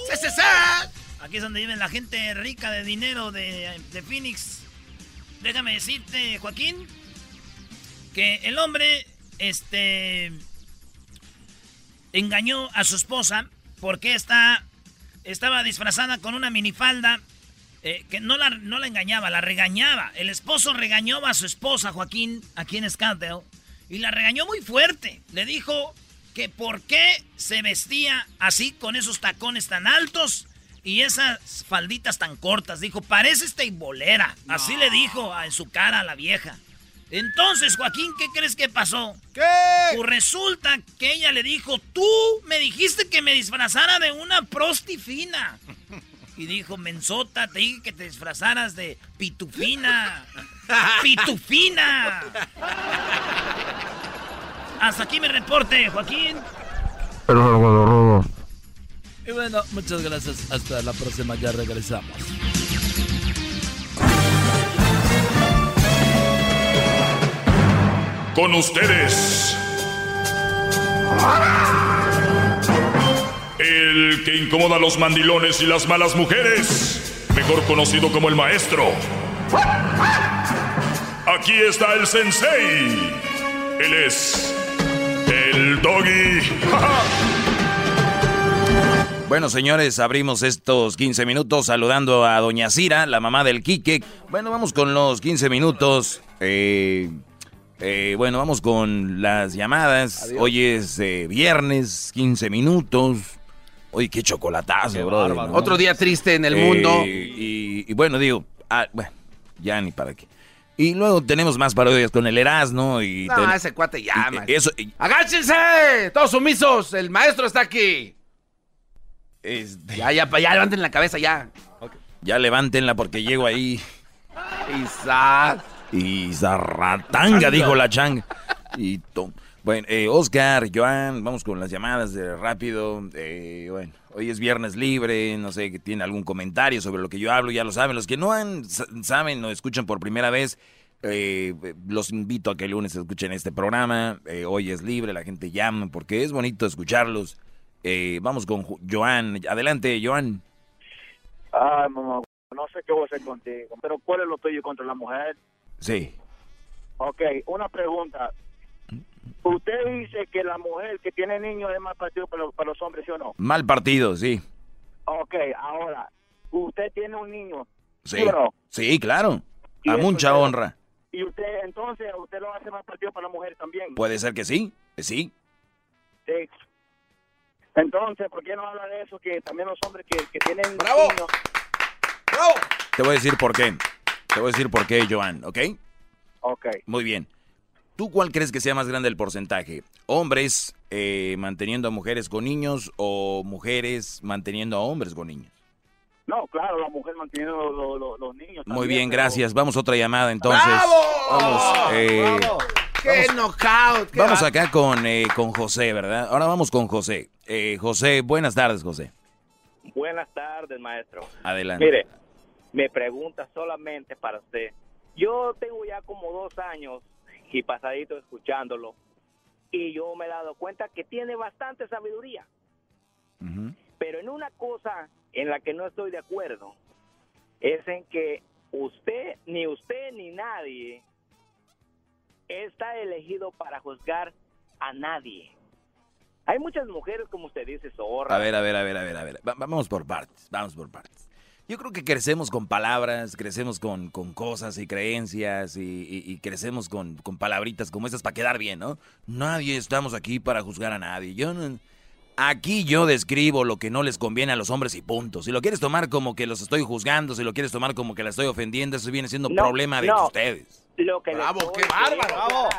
Aquí es donde vive la gente rica de dinero de, de Phoenix. Déjame decirte, Joaquín, que el hombre, este, engañó a su esposa porque está, estaba disfrazada con una minifalda eh, que no la, no la engañaba, la regañaba. El esposo regañó a su esposa, Joaquín, aquí en Scottsdale, y la regañó muy fuerte. Le dijo que por qué se vestía así con esos tacones tan altos y esas falditas tan cortas. Dijo, parece bolera. Así le dijo en su cara a la vieja. Entonces, Joaquín, ¿qué crees que pasó? ¿Qué? Pues resulta que ella le dijo, tú me dijiste que me disfrazara de una prostifina. Y dijo, mensota, te dije que te disfrazaras de pitufina. [LAUGHS] ¡Pitufina! Hasta aquí mi reporte, Joaquín. Y bueno, muchas gracias. Hasta la próxima, ya regresamos. Con ustedes. El que incomoda a los mandilones y las malas mujeres. Mejor conocido como el maestro. Aquí está el sensei. Él es. El doggy. [LAUGHS] Bueno, señores, abrimos estos 15 minutos saludando a Doña Cira, la mamá del Quique. Bueno, vamos con los 15 minutos. Eh, eh, bueno, vamos con las llamadas. Hoy es eh, viernes, 15 minutos. Oye, qué chocolatazo, bro. Otro día triste en el mundo. Y, y bueno, digo, ah, bueno, ya ni para qué. Y luego tenemos más parodias con el Erasmo y... No, ese cuate man. Eso, y- ¡Agáchense! ¡Todos sumisos! ¡El maestro está aquí! este, Ya, ya, ya, levanten la cabeza, ya. ya levántenla porque llego ahí. Y zarratanga, dijo la changa. Y to- bueno, eh, Oscar, Joan, vamos con las llamadas de rápido. Eh, bueno, hoy es viernes libre, no sé que tiene algún comentario sobre lo que yo hablo, ya lo saben. Los que no han, sa- saben o escuchan por primera vez, eh, los invito a que el lunes escuchen este programa. Eh, hoy es libre, la gente llama porque es bonito escucharlos. Eh, vamos con Joan. Adelante, Joan. Ay, mamá, no sé qué voy a hacer contigo, pero ¿cuál es lo tuyo contra la mujer? Sí. Ok, una pregunta. Usted dice que la mujer que tiene niños es más partido para los, para los hombres, ¿sí o no? Mal partido, sí. Ok, ahora, usted tiene un niño, Sí, ¿sí o no? sí claro. A mucha honra. Y usted, entonces, usted lo hace más partido para la mujer también. Puede ser que sí, que sí. Sí. Entonces, ¿por qué no habla de eso? Que también los hombres que, que tienen ¡Bravo! niños- Te voy a decir por qué. Te voy a decir por qué, Joan, ¿ok? Ok. Muy bien. ¿Tú cuál crees que sea más grande el porcentaje? ¿Hombres eh, manteniendo a mujeres con niños o mujeres manteniendo a hombres con niños? No, claro, la mujer manteniendo los, los- niños. Muy también, bien, pero- gracias. Vamos a otra llamada entonces. Vamos, eh, ¡Qué vamos- knockout! qué vamos va- acá con, eh, con José, ¿verdad? Ahora vamos con José. Eh, José, buenas tardes, José. Buenas tardes, maestro. Adelante. Mire, me pregunta solamente para usted. Yo tengo ya como dos años y pasadito escuchándolo y yo me he dado cuenta que tiene bastante sabiduría. Pero en una cosa en la que no estoy de acuerdo es en que usted, ni usted ni nadie está elegido para juzgar a nadie. Hay muchas mujeres, como usted dice, zorras. A ver, a ver, a ver, a ver, a ver. Va- vamos por partes, vamos por partes. Yo creo que crecemos con palabras, crecemos con, con cosas y creencias y, y- y crecemos con, con palabritas como estas para quedar bien, ¿no? Nadie estamos aquí para juzgar a nadie. Yo no- Aquí yo describo lo que no les conviene a los hombres y punto. Si lo quieres tomar como que los estoy juzgando, si lo quieres tomar como que la estoy ofendiendo, eso viene siendo No, problema de no. ustedes. Lo que Bravo, qué bárbaro, bravo.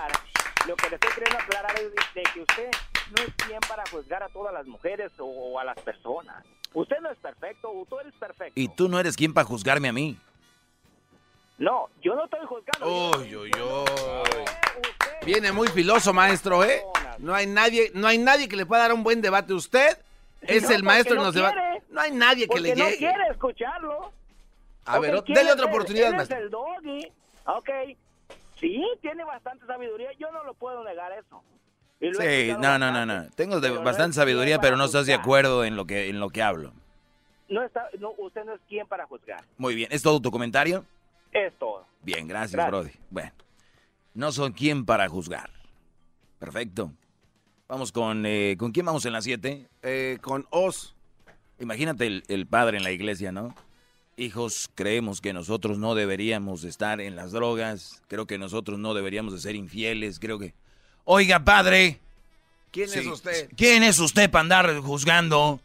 Lo que le estoy queriendo aclarar es de, de que usted no es quien para juzgar a todas las mujeres o, o a las personas. Usted no es perfecto, tú eres perfecto. Y tú no eres quien para juzgarme a mí. No, yo no estoy juzgando. Uy, uy, uy. Viene muy filoso, maestro, ¿eh? No hay nadie, no hay nadie que le pueda dar un buen debate. Usted es No, el maestro en los no debates. No hay nadie que le no llegue. quiere escucharlo. A ver, Ok, o- ¿quién dele otra oportunidad, Él es maestro. el doggy. Ok. Sí, tiene bastante sabiduría. Yo no lo puedo negar eso. Sí, no, no, no, no. Tengo de pero no bastante sabiduría, pero no estás de acuerdo en lo que en lo que hablo. No está, no, usted no es quien para juzgar. Muy bien, ¿es todo tu comentario? Es todo. Bien, gracias, Gracias. Brody. Bueno, no son quien para juzgar. Perfecto. Vamos con, eh, ¿con quién vamos en las 7? con Oz. Imagínate el, el padre en la iglesia, ¿no? Hijos, creemos que nosotros no deberíamos estar en las drogas, creo que nosotros no deberíamos de ser infieles, creo que... Oiga, padre. ¿Quién Sí, es usted? ¿Quién es usted para andar juzgando?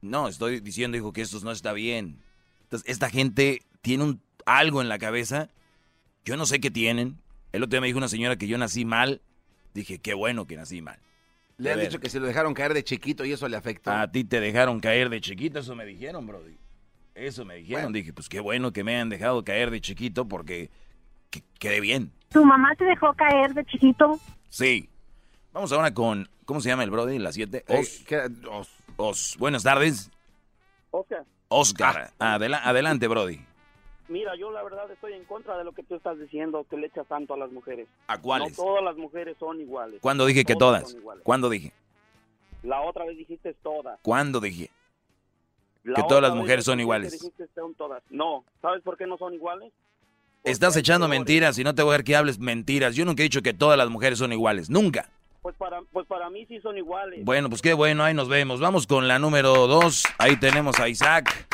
No, estoy diciendo, hijo, que esto no está bien. Entonces, esta gente tiene un, algo en la cabeza. Yo no sé qué tienen. El otro día me dijo una señora que yo nací mal. Dije, qué bueno que nací mal. Le han ver. dicho que se lo dejaron caer de chiquito y eso le afectó. A ti te dejaron caer de chiquito, eso me dijeron, Brody. Eso me dijeron. Dije, pues qué bueno que me han dejado caer de chiquito porque que- quedé bien. ¿Tu mamá te dejó caer de chiquito? Sí. Vamos ahora con, ¿cómo se llama el Brody? Las 7. Eh, Os. Os. Os. Buenas tardes. Oscar, Oscar. Adela- adelante, Brody. mira, yo la verdad estoy en contra de lo que tú estás diciendo, que le echas tanto a las mujeres. ¿A cuáles? No todas las mujeres son iguales. ¿Cuándo dije que Todas todas? son iguales. ¿Cuándo dije? La otra vez dijiste todas. ¿Cuándo dije? La Que todas las mujeres son iguales. dijiste son todas. No, ¿sabes por qué no son iguales? Estás echando mentiras y no te voy a ver que hables mentiras. Yo nunca he dicho que todas las mujeres son iguales. Nunca. Pues para, pues para mí sí son iguales. Bueno, pues qué bueno, ahí nos vemos. Vamos con la número dos. Ahí tenemos a Isaac.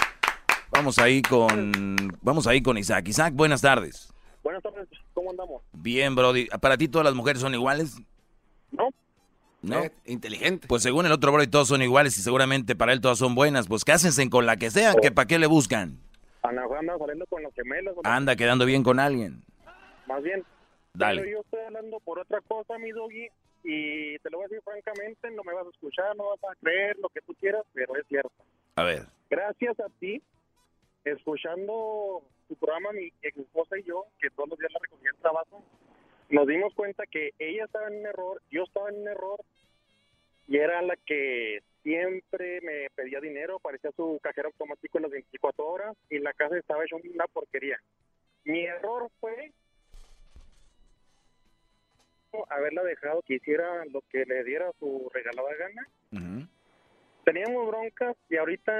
Vamos ahí con. Vamos ahí con Isaac. Isaac, buenas tardes. Buenas tardes, ¿cómo andamos? Bien, Brody. ¿Para ti todas las mujeres son iguales? No. ¿No? Eh, inteligente. Pues según el otro Brody todos son iguales y seguramente para él todas son buenas. Pues cásense con la que sea, que para qué le buscan. Anda saliendo con los gemelos. ¿o no? Anda quedando bien con alguien. Más bien. Dale. Pero yo estoy hablando por otra cosa, mi doggy, y te lo voy a decir francamente, no me vas a escuchar, no vas a creer lo que tú quieras, pero es cierto. A ver. Gracias a ti, escuchando tu programa, mi ex esposa y yo, que todos los días la recogía el trabajo, nos dimos cuenta que ella estaba en un error, yo estaba en un error, y era la que siempre me pedía dinero, parecía su cajero automático en las 24 horas, y la casa estaba hecha una porquería. Mi error fue haberla dejado que hiciera lo que le diera su regalada gana. Teníamos broncas y ahorita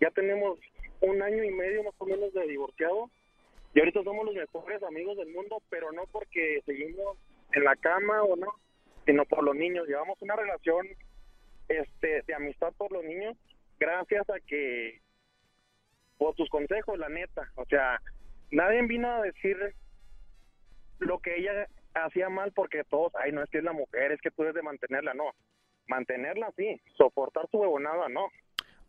ya tenemos un año y medio más o menos de divorciado. Y ahorita somos los mejores amigos del mundo, pero no porque seguimos en la cama o no, sino por los niños. Llevamos una relación este de amistad por los niños gracias a que por tus consejos, la neta. O sea, nadie vino a decir lo que ella hacía mal porque todos, ay, no es que es la mujer, es que tú debes de mantenerla, no. mantenerla así, soportar su huevonada, no.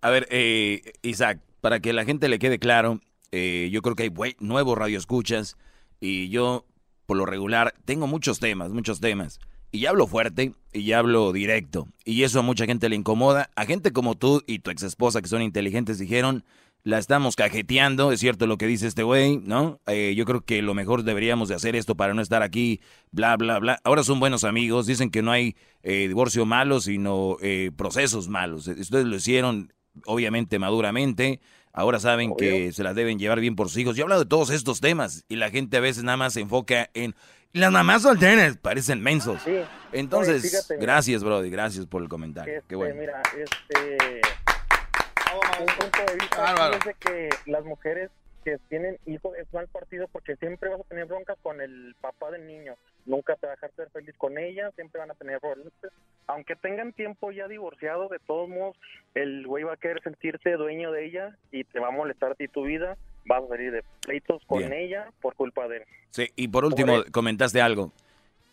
A ver, eh, Isaac, para que la gente le quede claro, eh, yo creo que hay nuevos radioescuchas y yo, por lo regular, tengo muchos temas, muchos temas. Y ya hablo fuerte y ya hablo directo. Y eso a mucha gente le incomoda. A gente como tú y tu ex esposa, que son inteligentes, dijeron, la estamos cajeteando, es cierto lo que dice este güey, ¿no? Eh, yo creo que lo mejor deberíamos de hacer esto para no estar aquí, bla, bla, bla. Ahora son buenos amigos, dicen que no hay eh, divorcio malo, sino eh, procesos malos. Ustedes lo hicieron, obviamente, maduramente. Ahora saben que se las deben llevar bien por sus hijos. Yo he hablado de todos estos temas y la gente a veces nada más se enfoca en las mamás solteras, parecen mensos. Entonces, Oye, fíjate. gracias, Brody, gracias por el comentario. Este, Qué bueno. Mira, este, un punto de vista aquí es de que las mujeres que tienen hijos es mal partido porque siempre vas a tener broncas con el papá del niño. Nunca te va a dejar ser feliz con ella, siempre van a tener problemas. Aunque tengan tiempo ya divorciado, de todos modos, el güey va a querer sentirse dueño de ella y te va a molestar a ti tu vida. Vas a salir de pleitos con Bien. ella por culpa de él. Sí, y por último, Por comentaste algo.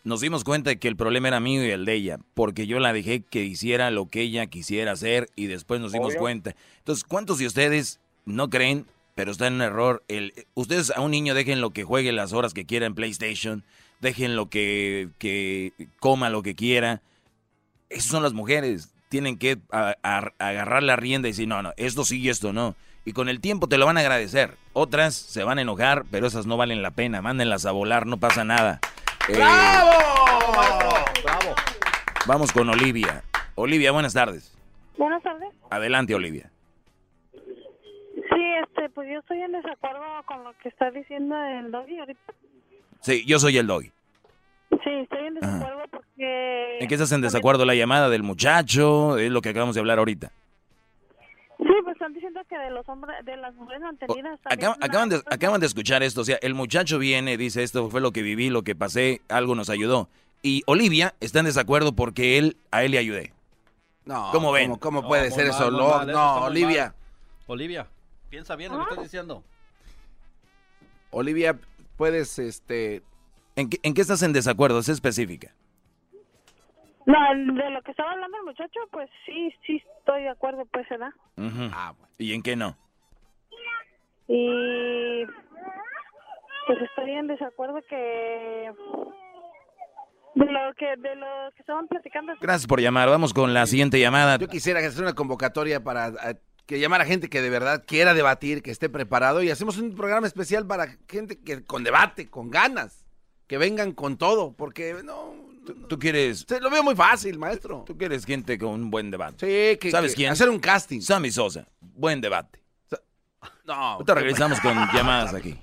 Nos dimos cuenta de que el problema era mío y el de ella, porque yo la dejé que hiciera lo que ella quisiera hacer y después nos dimos Obvio. cuenta. Entonces, ¿cuántos de ustedes no creen, pero está en un error? El, ustedes a un niño dejen lo que juegue las horas que quiera en PlayStation, dejen lo que, que coma lo que quiera. Esas son las mujeres. Tienen que a- a- agarrar la rienda y decir, no, no, esto sí y esto no. Y con el tiempo te lo van a agradecer. Otras se van a enojar, pero esas no valen la pena. Mándenlas a volar, no pasa nada. Eh, ¡Bravo! Vamos con Olivia. Olivia, buenas tardes. Buenas tardes. Adelante, Olivia. Sí, este, pues yo estoy en desacuerdo con lo que está diciendo el doggy ahorita. Sí, yo soy el doggy. Sí, estoy en desacuerdo porque... ¿En qué estás en desacuerdo? ¿La llamada del muchacho? Es lo que acabamos de hablar ahorita. Sí, pues están diciendo que de los hombres, de las mujeres mantenidas... Acab- acaban, de, malas. acaban de escuchar esto. O sea, el muchacho viene, dice esto fue lo que viví, lo que pasé, algo nos ayudó. Y Olivia está en desacuerdo porque él, a él le ayudé. No, ¿Cómo ven? ¿Cómo, cómo No, puede ser mal, eso? No, mal, Olivia. mal. Olivia, piensa bien lo que estás diciendo. Olivia, puedes, este... ¿En qué, en qué estás en desacuerdo? Es específica. No, de lo que estaba hablando el muchacho, pues sí, sí estoy de acuerdo, pues, ¿verdad? Ujú. ¿Y en qué no? Y pues estoy en desacuerdo que de lo que de lo que estaban platicando. Gracias por llamar. Vamos con la siguiente llamada. Yo quisiera hacer una convocatoria para eh, que llamar a gente que de verdad quiera debatir, que esté preparado y hacemos un programa especial para gente que con debate, con ganas, que vengan con todo, porque no, Tú quieres... se lo veo muy fácil, maestro. Tú quieres gente con un buen debate. Sí, que, ¿Sabes que quién? hacer un casting. Sammy Sosa. Buen debate. No. Ahorita regresamos con llamadas aquí.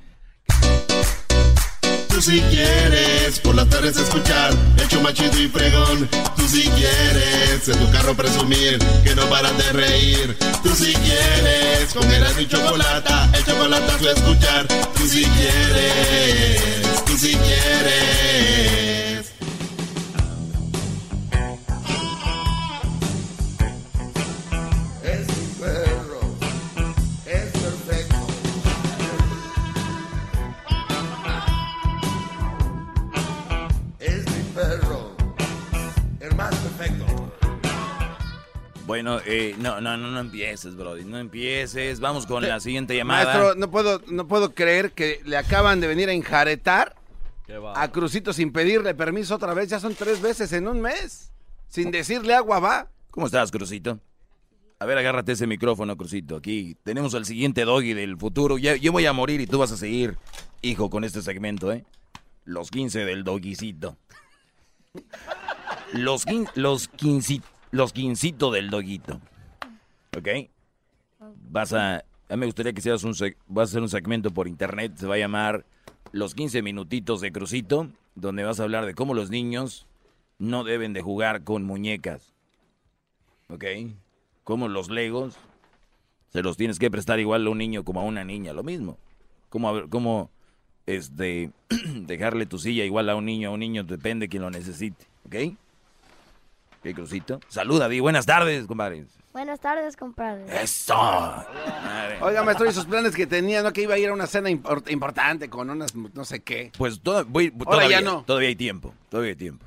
Tú si quieres por las tardes escuchar el show más chido y fregón. Tú si quieres en tu carro presumir que no paran de reír. Tú si quieres con Erasmo y Chocolata, el chocolatazo a escuchar. Tú si quieres, tú si quieres. Bueno, eh, no, no, no, no empieces, Brody. No empieces. Vamos con la siguiente llamada. Maestro, no puedo, no puedo creer que le acaban de venir a enjaretar a Crucito sin pedirle permiso otra vez. Ya son tres veces en un mes. Sin decirle agua va. ¿Cómo estás, Crucito? A ver, agárrate ese micrófono, Crucito. Aquí tenemos al siguiente doggy del futuro. Ya, yo voy a morir y tú vas a seguir, hijo, con este segmento, ¿eh? Los 15 del doguicito. Los, quin- los, quinci- los quincito del doguito. ¿Ok? Vas a... A mí me gustaría que seas un... Vas a hacer un segmento por internet. Se va a llamar Los 15 minutitos de Crucito. Donde vas a hablar de cómo los niños no deben de jugar con muñecas. ¿Ok? Como los legos se los tienes que prestar igual a un niño como a una niña, lo mismo. Como, como este, [CLEARS THROAT] dejarle tu silla igual a un niño, a un niño depende de quien lo necesite, ¿ok? ¿Qué crucito? Saluda, di buenas tardes, compadre. Buenas tardes, compadre. Eso. Oiga, maestro, y sus planes que tenía, ¿no? Que iba a ir a una cena impor- importante con unas no sé qué. Pues toda- voy- Ahora todavía, ya no. todavía hay tiempo, todavía hay tiempo.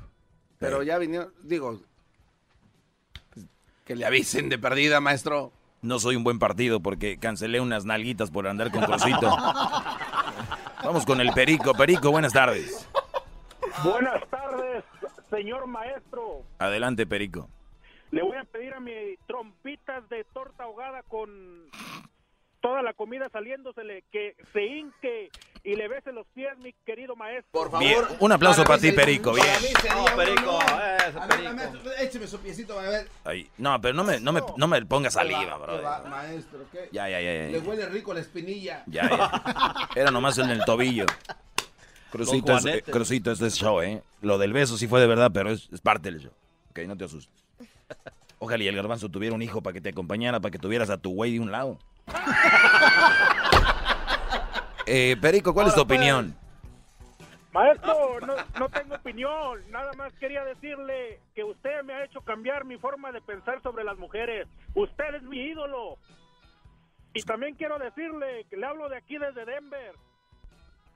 Pero ya vinieron, digo, Que le avisen de perdida, maestro. No soy un buen partido porque cancelé unas nalguitas por andar con Crucito. [LAUGHS] Vamos con el Perico. Perico, buenas tardes. Buenas tardes, señor maestro. Adelante, Perico. Le voy a pedir a mi trompitas de torta ahogada con toda la comida saliéndosele que se hinque y le bese los pies, mi querido maestro. Por Bien, un aplauso para, ti, Perico. Bien. Para mí sería Perico, eso, A ver, maestro, écheme su piecito, a ver. Ay, no, pero no me, no me, no me ponga saliva, ¿Qué bro. va, Maestro, ¿qué? Ya, ya, ya, ya. Le huele rico la espinilla. Ya, ya. Era nomás en el tobillo. [LAUGHS] Crucito, es, eh. Crucito, esto es show, ¿eh? Lo del beso sí fue de verdad, pero es, es parte del show. Ok, no te asustes. [LAUGHS] Ojalá y el garbanzo tuviera un hijo para que te acompañara, para que tuvieras a tu güey de un lado. [LAUGHS] Eh, Perico, ¿cuál es tu opinión? Maestro, no, no tengo opinión. Nada más quería decirle que usted me ha hecho cambiar mi forma de pensar sobre las mujeres. Usted es mi ídolo. Y también quiero decirle que le hablo de aquí desde Denver.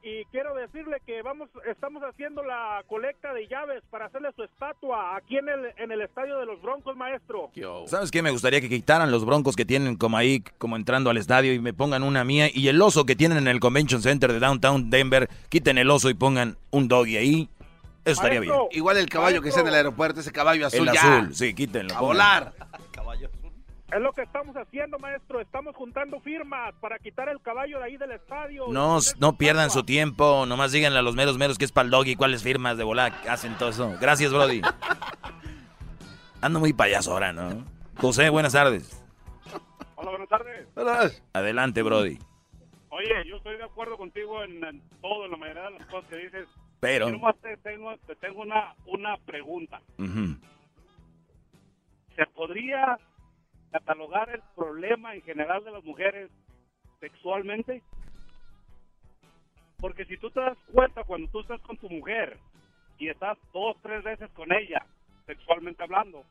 Y quiero decirle que vamos, estamos haciendo la colecta de llaves para hacerle su estatua aquí en el, en el estadio de los Broncos, maestro. ¿Sabes qué? Me gustaría que quitaran los broncos que tienen como ahí, como entrando al estadio y me pongan una mía. Y el oso que tienen en el Convention Center de Downtown Denver, quiten el oso y pongan un doggy ahí. Eso estaría bien. Igual el caballo que está en el aeropuerto, ese caballo azul El ya. azul, sí, quítenlo. A pongan. volar. Es lo que estamos haciendo, maestro. Estamos juntando firmas para quitar el caballo de ahí del estadio. No, no pierdan su tiempo, nomás díganle a los meros meros que es para el doggy, cuáles firmas de volar hacen todo eso. Gracias, Brody. [LAUGHS] Ando muy payaso ahora, ¿no? José, buenas tardes. Hola, buenas tardes. Adelante, Brody. Oye, yo estoy de acuerdo contigo en, en todo, en la mayoría de las cosas que dices. Pero- Yo nomás te tengo, te tengo una, una pregunta. ¿Se podría catalogar el problema en general de las mujeres sexualmente? Porque si tú te das cuenta cuando tú estás con tu mujer y estás dos, tres veces con ella, sexualmente hablando.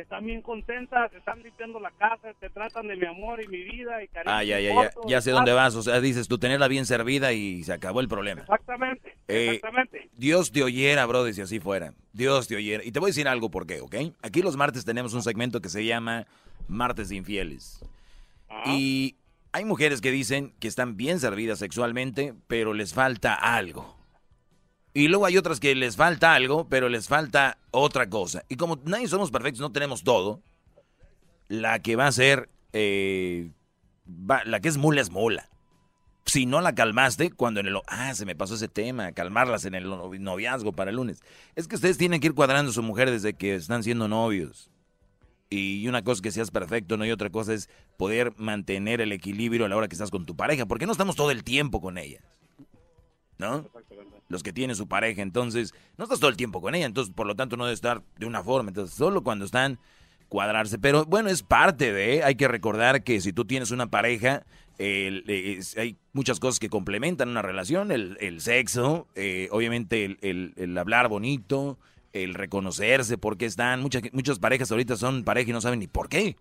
Están bien contentas, están limpiando la casa, te tratan de mi amor y mi vida y cariño. Ah, ya, ya, ya, ya sé dónde vas. O sea, dices tú tenerla bien servida y se acabó el problema. Exactamente, Eh, exactamente. Dios te oyera, brother, si así fuera. Dios te oyera. Y te voy a decir algo por qué, ¿ok? Aquí los martes tenemos un segmento que se llama Martes de Infieles. Y hay mujeres que dicen que están bien servidas sexualmente, pero les falta algo. Y luego hay otras que les falta algo, pero les falta otra cosa. Y como nadie somos perfectos, no tenemos todo, la que va a ser, eh, va- la que es mula es mula. Si no la calmaste, cuando en el... Ah, se me pasó ese tema, calmarlas en el novi- noviazgo para el lunes. Es que ustedes tienen que ir cuadrando a su mujer desde que están siendo novios. Y una cosa es que seas perfecto, ¿no? Y otra cosa es poder mantener el equilibrio a la hora que estás con tu pareja. Porque no estamos todo el tiempo con ella. ¿No? Los que tienen su pareja. Entonces, no estás todo el tiempo con ella. Entonces, por lo tanto, no debe estar de una forma. Entonces, solo cuando están cuadrarse. Pero bueno, es parte de... Hay que recordar que si tú tienes una pareja, hay muchas cosas que complementan una relación. El, el sexo, eh, obviamente el, el- el hablar bonito, el reconocerse por qué están. Muchas, muchas parejas ahorita son pareja y no saben ni por qué.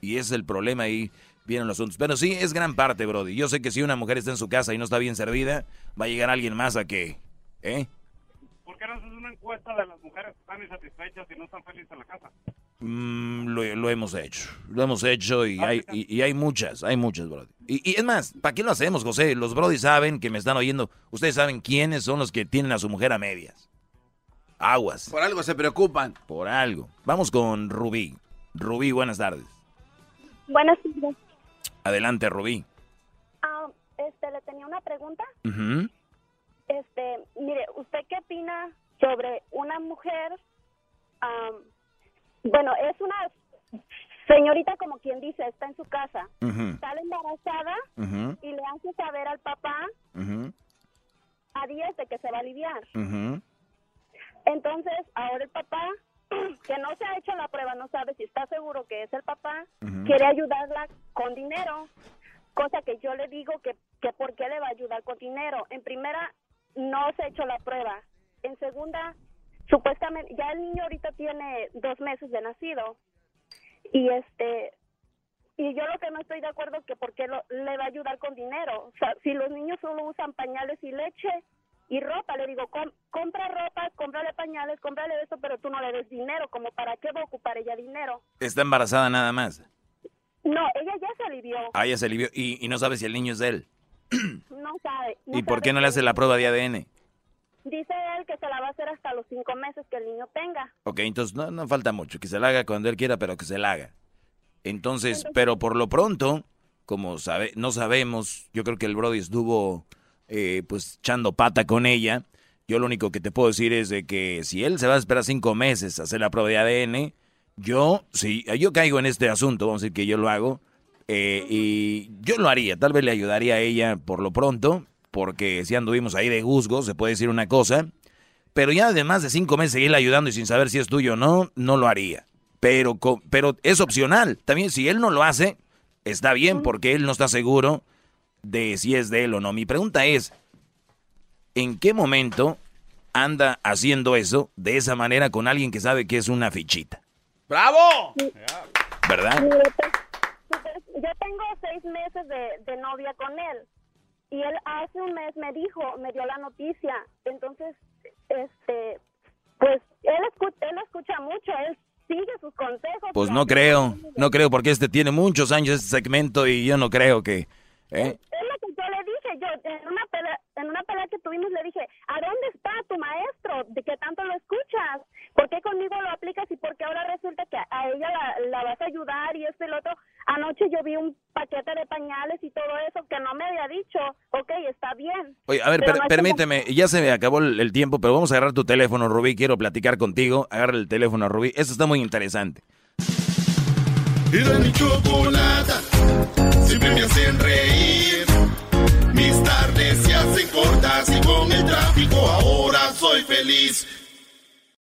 Y ese es el problema ahí. Vienen los asuntos. Pero sí, es gran parte, Brody. Yo sé que si una mujer está en su casa y no está bien servida, va a llegar alguien más a que... ¿Eh? ¿Por qué no haces una encuesta de las mujeres que están insatisfechas y no están felices en la casa? Mm, lo, lo hemos hecho. Lo hemos hecho y hay, y, y hay muchas, hay muchas, Brody. Y, y es más, ¿para qué lo hacemos, José? Los Brody saben que me están oyendo. Ustedes saben quiénes son los que tienen a su mujer a medias. Aguas. Por algo se preocupan. Por algo. Vamos con Rubí. Rubí, buenas tardes. Buenas tardes. Adelante, Rubí. Ah, este, le tenía una pregunta. Ujú. Este, mire, ¿usted qué opina sobre una mujer? am, bueno, es una señorita como quien dice, está en su casa, Ujú. sale embarazada y le hace saber al papá a días de que se va a aliviar. Entonces, ahora el papá, [CLEARS THROAT] que no se ha hecho la prueba, no sabe si está seguro que es el papá, quiere ayudarla con dinero, cosa que yo le digo que, que por qué le va a ayudar con dinero. En primera, no se ha hecho la prueba. En segunda, supuestamente, ya el niño ahorita tiene dos meses de nacido. Y este, y yo lo que no estoy de acuerdo es que por qué lo- le va a ayudar con dinero. O sea, si los niños solo usan pañales y leche, y ropa. Le digo, "Com- compra ropa, cómprale pañales, cómprale eso, pero tú no le des dinero. Como para qué va a ocupar ella dinero. Está embarazada nada más. No, ella ya se alivió. Ah, ya se alivió. Y, y no sabe si el niño es de él. No sabe. no ¿Y por sabe qué no le hace la prueba de ADN? Dice él que se la va a hacer hasta los cinco meses que el niño tenga. Ok, entonces no, no falta mucho. Que se la haga cuando él quiera, pero que se la haga. Entonces, pero por lo pronto, como sabe, no sabemos, yo creo que el Brody estuvo eh, pues echando pata con ella. Yo lo único que te puedo decir es de que si él se va a esperar cinco meses a hacer la prueba de ADN, yo, si yo caigo en este asunto, vamos a decir que yo lo hago, eh, y yo lo haría, tal vez le ayudaría a ella por lo pronto, porque si anduvimos ahí de juzgo, se puede decir una cosa, pero ya además de cinco meses seguirle ayudando y sin saber si es tuyo o no, no lo haría. Pero, pero es opcional. También si él no lo hace, está bien porque él no está seguro de si es de él o no. Mi pregunta es, ¿en qué momento anda haciendo eso de esa manera con alguien que sabe que es una fichita? ¡Bravo! ¿Verdad? [LAUGHS] Yo tengo seis meses de, de novia con él y él hace un mes me dijo, me dio la noticia. Entonces, este, pues él escucha, él escucha mucho, él sigue sus consejos. Pues no creo, no creo porque este tiene muchos años este segmento y yo no creo que... ¿eh? Es lo que yo le dije, yo en una pelea, en una pelea que tuvimos le dije, ¿a dónde está tu maestro? ¿De qué tanto lo escuchas? ¿Por qué conmigo lo aplicas y por qué ahora resulta que a ella la, la vas a ayudar y esto y lo otro? Anoche yo vi un paquete de pañales y todo eso que no me había dicho, ok, está bien. Oye, a ver, per- no es como- permíteme, ya se me acabó el, el tiempo, pero vamos a agarrar tu teléfono, Rubí, quiero platicar contigo. Agarra el teléfono, Rubí, esto está muy interesante. Era mi chocolata, siempre me hacen reír. Mis tardes se cortas y con el tráfico ahora soy feliz.